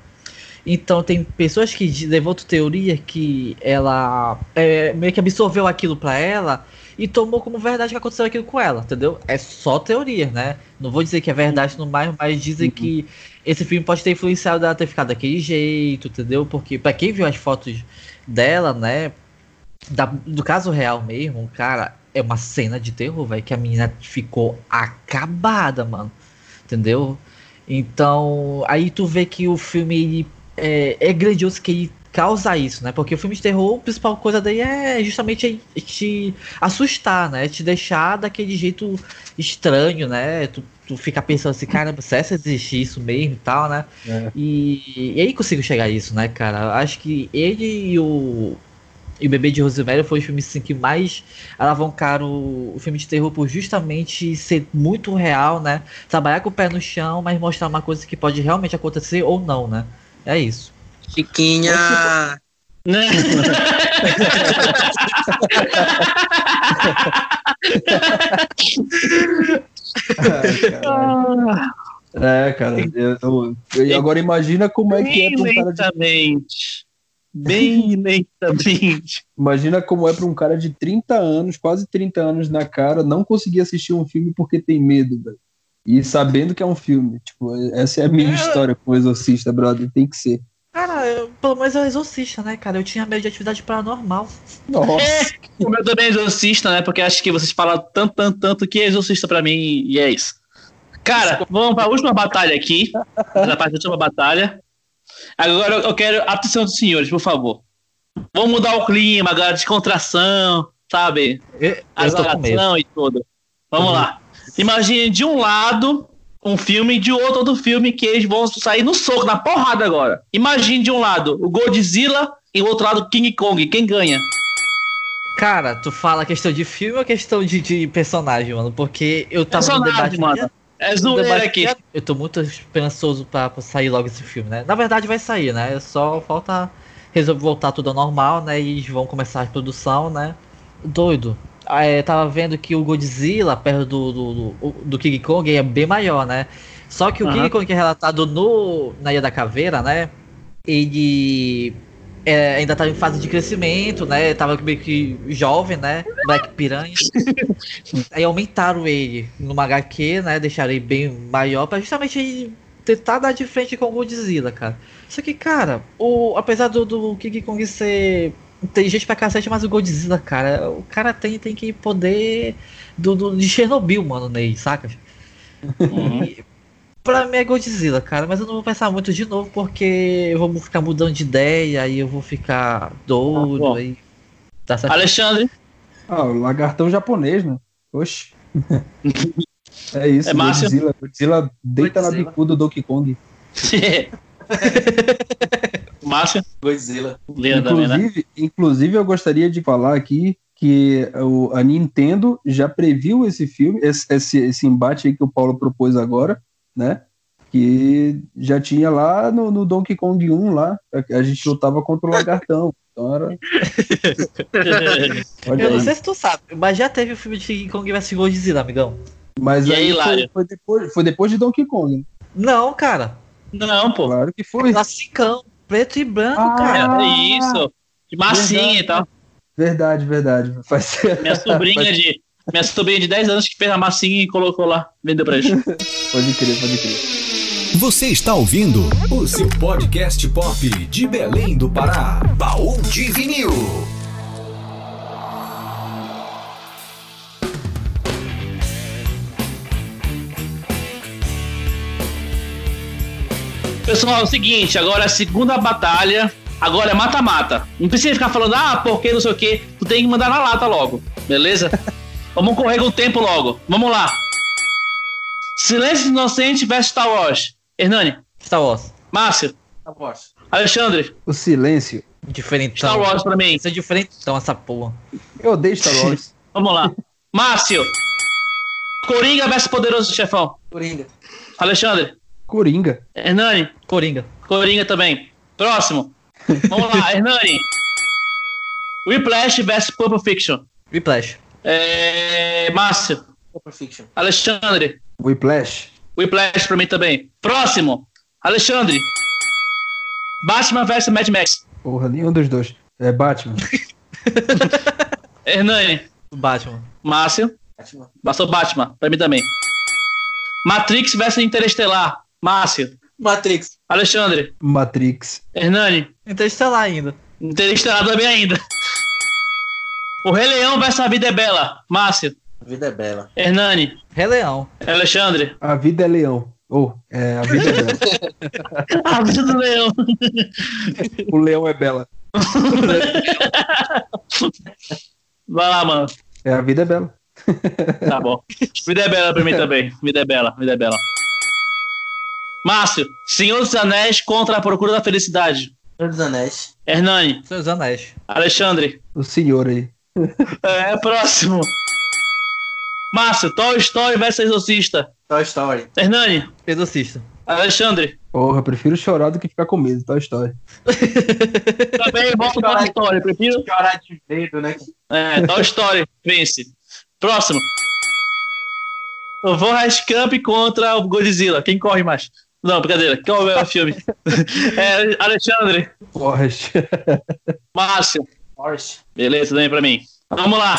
Então tem pessoas que levantam teoria que ela é, meio que absorveu aquilo pra ela e tomou como verdade que aconteceu aquilo com ela, entendeu? É só teoria, né? Não vou dizer que é verdade no mais, mas dizem que esse filme pode ter influenciado ela ter ficado daquele jeito, entendeu? Porque pra quem viu as fotos dela, né? da- do caso real mesmo, cara, é uma cena de terror, velho, que a menina ficou acabada, mano. Entendeu? Então, aí tu vê que o filme ele, é, é grandioso que ele causa isso, né? Porque o filme de terror, a principal coisa dele é justamente te assustar, né? Te deixar daquele jeito estranho, né? Tu, tu fica pensando assim, caramba, será que existe isso mesmo e tal, né? É. E, e aí consigo chegar a isso, né, cara? Acho que ele e o, e o Bebê de Rosemary foi os filmes assim, que mais alavancaram o, o filme de terror por justamente ser muito real, né? Trabalhar com o pé no chão, mas mostrar uma coisa que pode realmente acontecer ou não, né? É isso. Chiquinha! Né? É, cara. eu- eu- eu- agora imagina como é que é cara de. Bem lentamente. imagina como é para um cara de 30 anos, quase 30 anos na cara, não conseguir assistir um filme porque tem medo, velho. E sabendo que é um filme. Tipo, essa é a minha É. história com o Exorcista, brother. Tem que ser. Cara, eu- pelo menos é o exorcista, né, cara? Eu tinha medo de atividade paranormal. Nossa. O meu também é exorcista, né? Porque acho que vocês falam tanto, tanto, tanto que é exorcista pra mim e é isso. Cara, vamos pra última batalha aqui. Na parte da última batalha. Agora eu quero a atenção dos senhores, por favor. Vamos mudar o clima, agora, descontração, sabe? Exalação e tudo. Vamos lá. Imagine de um lado um filme e de outro outro filme que eles vão sair no soco, na porrada agora. Imagine de um lado o Godzilla e do outro lado o King Kong. Quem ganha? Cara, tu fala questão de filme ou questão de, de personagem, mano? Porque eu tava no Personagem, debate. mano. É zoeira aqui. Eu tô muito esperançoso pra, pra sair logo esse filme, né? Na verdade vai sair, né? Só falta resolver voltar tudo ao normal, né? E vão começar a produção, né? Doido. É, tava vendo que o Godzilla, perto do, do, do, do King Kong, é bem maior, né? Só que o Aham. King Kong que é relatado no, na Ilha da Caveira, né? Ele é, ainda tava em fase de crescimento, né? Tava meio que jovem, né? Black Piranha. Aí aumentaram ele numa HQ, né? Deixaram ele bem maior pra justamente ele tentar dar de frente com o Godzilla, cara. Só que, cara, o, apesar do, do King Kong ser inteligente pra cacete, mas o Godzilla, cara, o cara tem, tem que poder do, do, de Chernobyl, mano, nele, saca? E pra mim é Godzilla, cara, mas eu não vou pensar muito de novo porque eu vou ficar mudando de ideia, aí eu vou ficar doido, bom. aí. Tá certo? Alexandre, Ah, o lagartão japonês, né? Oxe. É isso, É? Godzilla. Godzilla deita na Godzilla. bicuda do Donkey Kong. Márcio, Godzilla. Também, né? Inclusive, inclusive, eu gostaria de falar aqui que o, a Nintendo já previu esse filme, esse, esse, esse embate aí que o Paulo propôs agora, né? Que já tinha lá no, no Donkey Kong 1 lá, a, gente lutava contra o lagartão. Então era. Olha Eu não sei se tu sabe, mas já teve o filme de King Kong vs Godzilla, amigão. Mas E aí, aí foi, foi depois, foi depois de Donkey Kong. né? Não, cara. Não, pô. Claro que foi. Classicão, preto e branco, Ah, cara. É isso. De massinha e tal. Verdade, verdade. Faz. Minha sobrinha de. Minha sobrinha de 10 anos que fez a massinha e colocou lá, vendeu pra gente. Pode crer, pode crer. Você está ouvindo o seu podcast pop de Belém do Pará. Baú de vinil. Pessoal, é o seguinte, agora é a segunda batalha. Agora é mata-mata. Não precisa ficar falando, ah, porque não sei o que. Tu tem que mandar na lata logo, beleza? Vamos correr com o tempo logo. Vamos lá. Silêncio Inocente vs Star Wars. Hernani, Star Wars. Márcio, Star Wars. Alexandre, O silêncio. Diferentão. Star Wars pra mim. Isso é diferentão, essa porra. Eu odeio Star Wars. Vamos lá. Márcio, Coringa vs Poderoso Chefão. Coringa. Alexandre, Coringa. Hernani, Coringa. Coringa também. Próximo. Vamos lá, Hernani. Whiplash vs Pulp Fiction. Whiplash. É... Márcio, Pulp Fiction. Alexandre, Whiplash. Whiplash pra mim também. Próximo, Alexandre. Batman vs Mad Max. Porra, nenhum dos dois. É Batman. Hernani, Batman. Márcio. Batman. Passou Batman, pra mim também. Matrix vs Interestelar. Márcio. Matrix. Alexandre. Matrix. Hernani. Interestelar ainda. Interestelar também ainda. O Rei Leão vs A Vida é Bela. Márcio. A vida é bela. Hernani. Rei Leão. Alexandre. A vida é leão. Ou, é, a vida é bela. A Vida do Leão. o leão é bela. Vai lá, mano. É, a vida é bela. Tá bom. Vida é Bela pra mim também. Vida é Bela. Vida é Bela. Márcio. Senhor dos Anéis contra a Procura da Felicidade. Senhor dos Anéis. Hernani. Seus Anéis. Alexandre. O senhor aí. É, próximo. Márcio. Toy Story vs Exorcista. Toy Story. Hernani. Exorcista. Alexandre. Porra, prefiro chorar do que ficar com medo, Toy Story. Também volta Toy Story. Prefiro. Chorar de medo, né? É, Toy Story. Vence. Próximo. O Forrest Camp contra o Godzilla. Quem corre mais? Não, brincadeira. Qual é o filme? É, Alexandre. Forrest. Márcio. Forrest. Beleza, também pra mim. Vamos lá.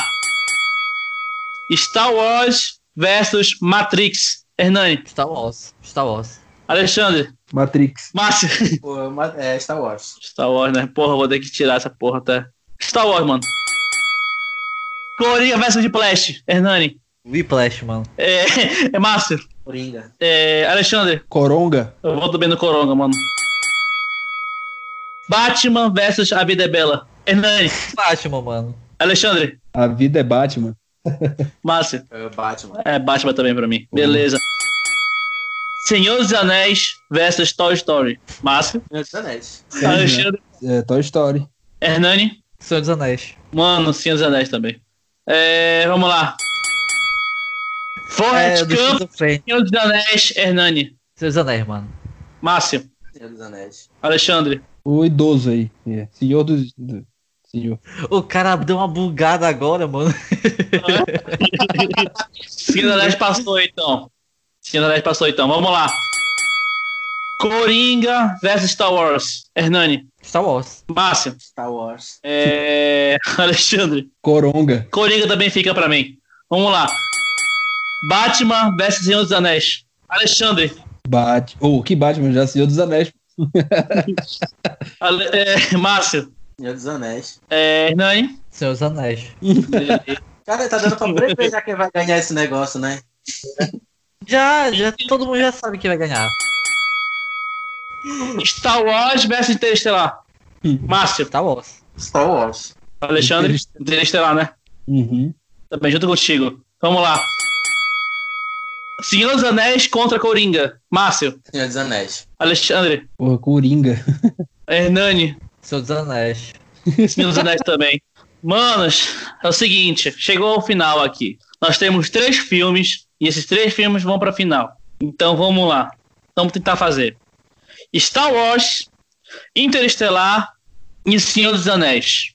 Star Wars versus Matrix. Hernani. Star Wars. Star Wars. Alexandre. Matrix. Márcio. É Star Wars. Star Wars, né? Porra, vou ter que tirar essa porra até. Star Wars, mano. Coringa versus Whiplash. Hernani. Whiplash, mano. É, é Márcio. Coringa. É, Alexandre. Coronga. Eu volto bem no Coronga, mano. Batman versus A Vida é Bela. Hernani. Batman, mano. Alexandre. A vida é Batman. Márcio. É Batman. É, Batman também pra mim. Beleza. Senhor dos Anéis versus Toy Story. Márcio. Senhor dos Anéis. Alexandre. É, Toy Story. Hernani. Senhor dos Anéis. Mano, Senhor dos Anéis também. É, vamos lá. Forrest É, Schizofrênico. Senhor dos Anéis, Hernani. Senhor dos Anéis, mano. Márcio. Senhor dos Anéis. Alexandre. O idoso aí. É. Senhor dos. do- Senhor. O cara deu uma bugada agora, mano. Dos Anéis passou então. Dos Anéis passou então. Vamos lá. Coringa versus Star Wars. Hernani. Star Wars. Márcio. Star Wars. É... Alexandre. Coronga. Coringa também fica pra mim. Vamos lá. Batman versus Senhor dos Anéis. Alexandre. Bat. Ou que Batman já? Senhor dos Anéis. Ale... É... Márcio. Senhor dos Anéis. É... Hernani. Senhor dos Anéis. Cara, tá dando pra prever já quem vai ganhar esse negócio, né? Já, já, todo mundo já sabe quem vai ganhar. Star Wars versus Interestelar. Márcio. Star Wars. Star Wars. Alexandre. Interestelar, né? Uhum. Também junto contigo. Vamos lá. Senhor dos Anéis contra Coringa. Márcio. Senhor dos Anéis. Alexandre. Porra, Coringa. Hernani. Senhor dos Anéis. Senhor dos Anéis também. Manos, é o seguinte, chegou ao final aqui. Nós temos três filmes e esses três filmes vão pra final. Então vamos lá. Vamos tentar fazer. Star Wars, Interestelar e Senhor dos Anéis.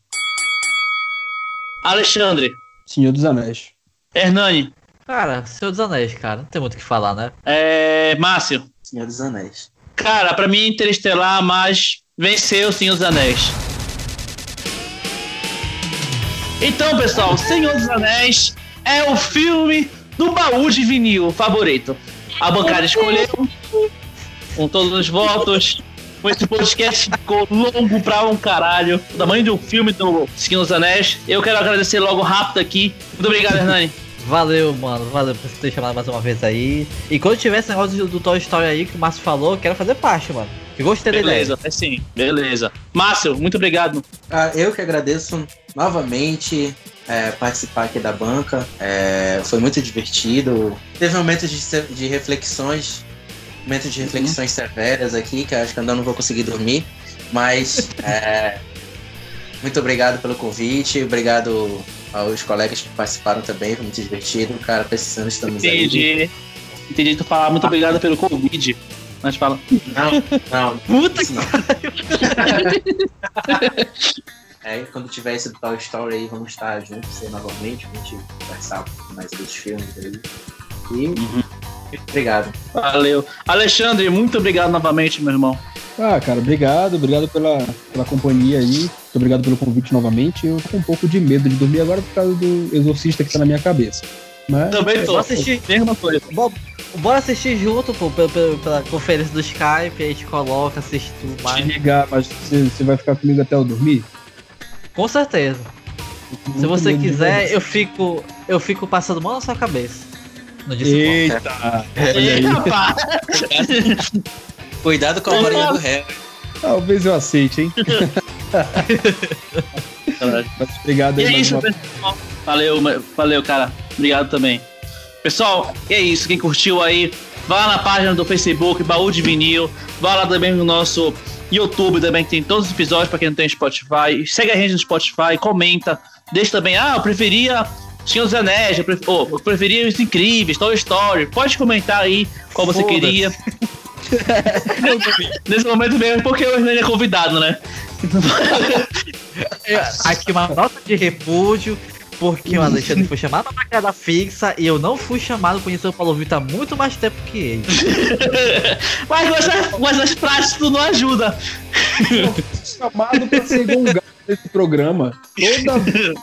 Alexandre, Senhor dos Anéis. Hernani, Cara, Senhor dos Anéis, cara. Não tem muito o que falar, né? é, Márcio. Senhor dos Anéis. Cara, pra mim Interestelar, mas venceu o Senhor dos Anéis. Então, pessoal, Senhor dos Anéis é o filme do baú de vinil favorito. A bancada escolheu com todos os votos. Esse podcast ficou longo pra um caralho. O tamanho de um filme do Senhor dos Anéis. Eu quero agradecer logo rápido aqui. Muito obrigado, Hernani. Valeu, mano. Valeu por ter chamado mais uma vez aí. E quando tiver esse negócio do, Toy Story aí que o Márcio falou, quero fazer parte, mano. Gostei da ideia. Beleza, é sim. Beleza. Márcio, muito obrigado. Ah, eu que agradeço novamente é, participar aqui da banca. É, foi muito divertido. Teve momentos de, de reflexões, momentos de reflexões severas aqui, que eu acho que ainda não vou conseguir dormir. Mas é, muito obrigado pelo convite, obrigado aos colegas que participaram também, foi muito divertido. Cara, precisando estamos aí. Entendi. Entendi tu falar muito obrigado pelo convite. Mas fala. Não, não, Puta isso que não. É, quando tiver esse do Toy Story aí, vamos estar juntos aí novamente, pra gente conversar mais dos filmes aí. E obrigado. Valeu. Alexandre, muito obrigado novamente, meu irmão. Ah, cara, obrigado, obrigado pela, pela companhia aí. Muito obrigado pelo convite novamente. Eu tô com um pouco de medo de dormir agora por causa do exorcista que tá na minha cabeça. Mas Também tô. Vou assistir. Mesma coisa. Bo- Bora assistir junto, pô, pela, pela- pela conferência do Skype, aí a gente coloca, assiste tudo te mais. ligar, mas você, você vai ficar comigo até eu dormir? Com certeza. Se Muito você medo de quiser, você. eu fico. Eu fico passando mão na sua cabeça. No dia. Eita! Olha aí. Ei, rapaz. Cuidado com a varinha do réu. Talvez eu aceite, hein? Mas obrigado E aí é isso, uma pessoal. Valeu, valeu, cara. Obrigado também. Pessoal, é isso. Quem curtiu aí, vá lá na página do Facebook, Baú de Vinil. Vá lá também no nosso YouTube também, que tem todos os episódios para quem não tem Spotify. Segue a gente no Spotify, comenta. Deixa também, ah, eu preferia Senhor dos Anéis, eu, pref... oh, eu preferia os incríveis, Toy Story. Pode comentar aí qual você queria. Nesse momento mesmo, porque o Hernani é convidado, né? Aqui uma nota de repúdio, porque o Alexandre foi chamado pra cada fixa e eu não fui chamado, conhecer o Paulo Vitor há muito mais tempo que ele. Mas, essa- com essas frases tu não ajuda. chamado pra ser igual um gato nesse programa. Toda vez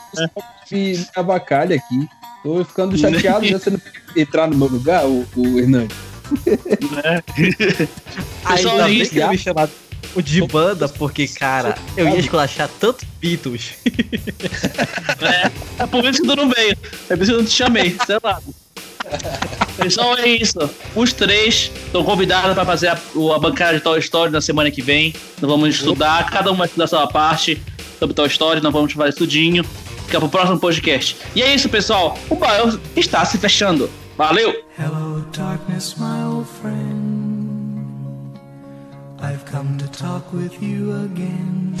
que me avacalha aqui. Tô ficando chateado já você não entrar no meu lugar, o, o Hernani. Pessoal, Ainda bem que eu me chamado o de banda, porque, cara, eu ia esculachar tanto Beatles. É, é por isso que tu não veio. É por isso que eu não te chamei, sei lá. Pessoal, é isso. Os três estão convidados para fazer a, o- a bancada de Toy Story na semana que vem. Nós vamos estudar, cada um vai estudar a sua parte sobre Toy Story, nós vamos fazer tudinho. Fica pro próximo podcast. E é isso, pessoal. O baú está se fechando. Valeu! Hello, darkness, my old friend. I've come to talk with you again.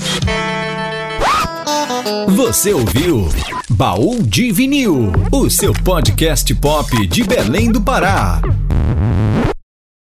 Você ouviu Baú de Vinil, o seu podcast pop de Belém do Pará.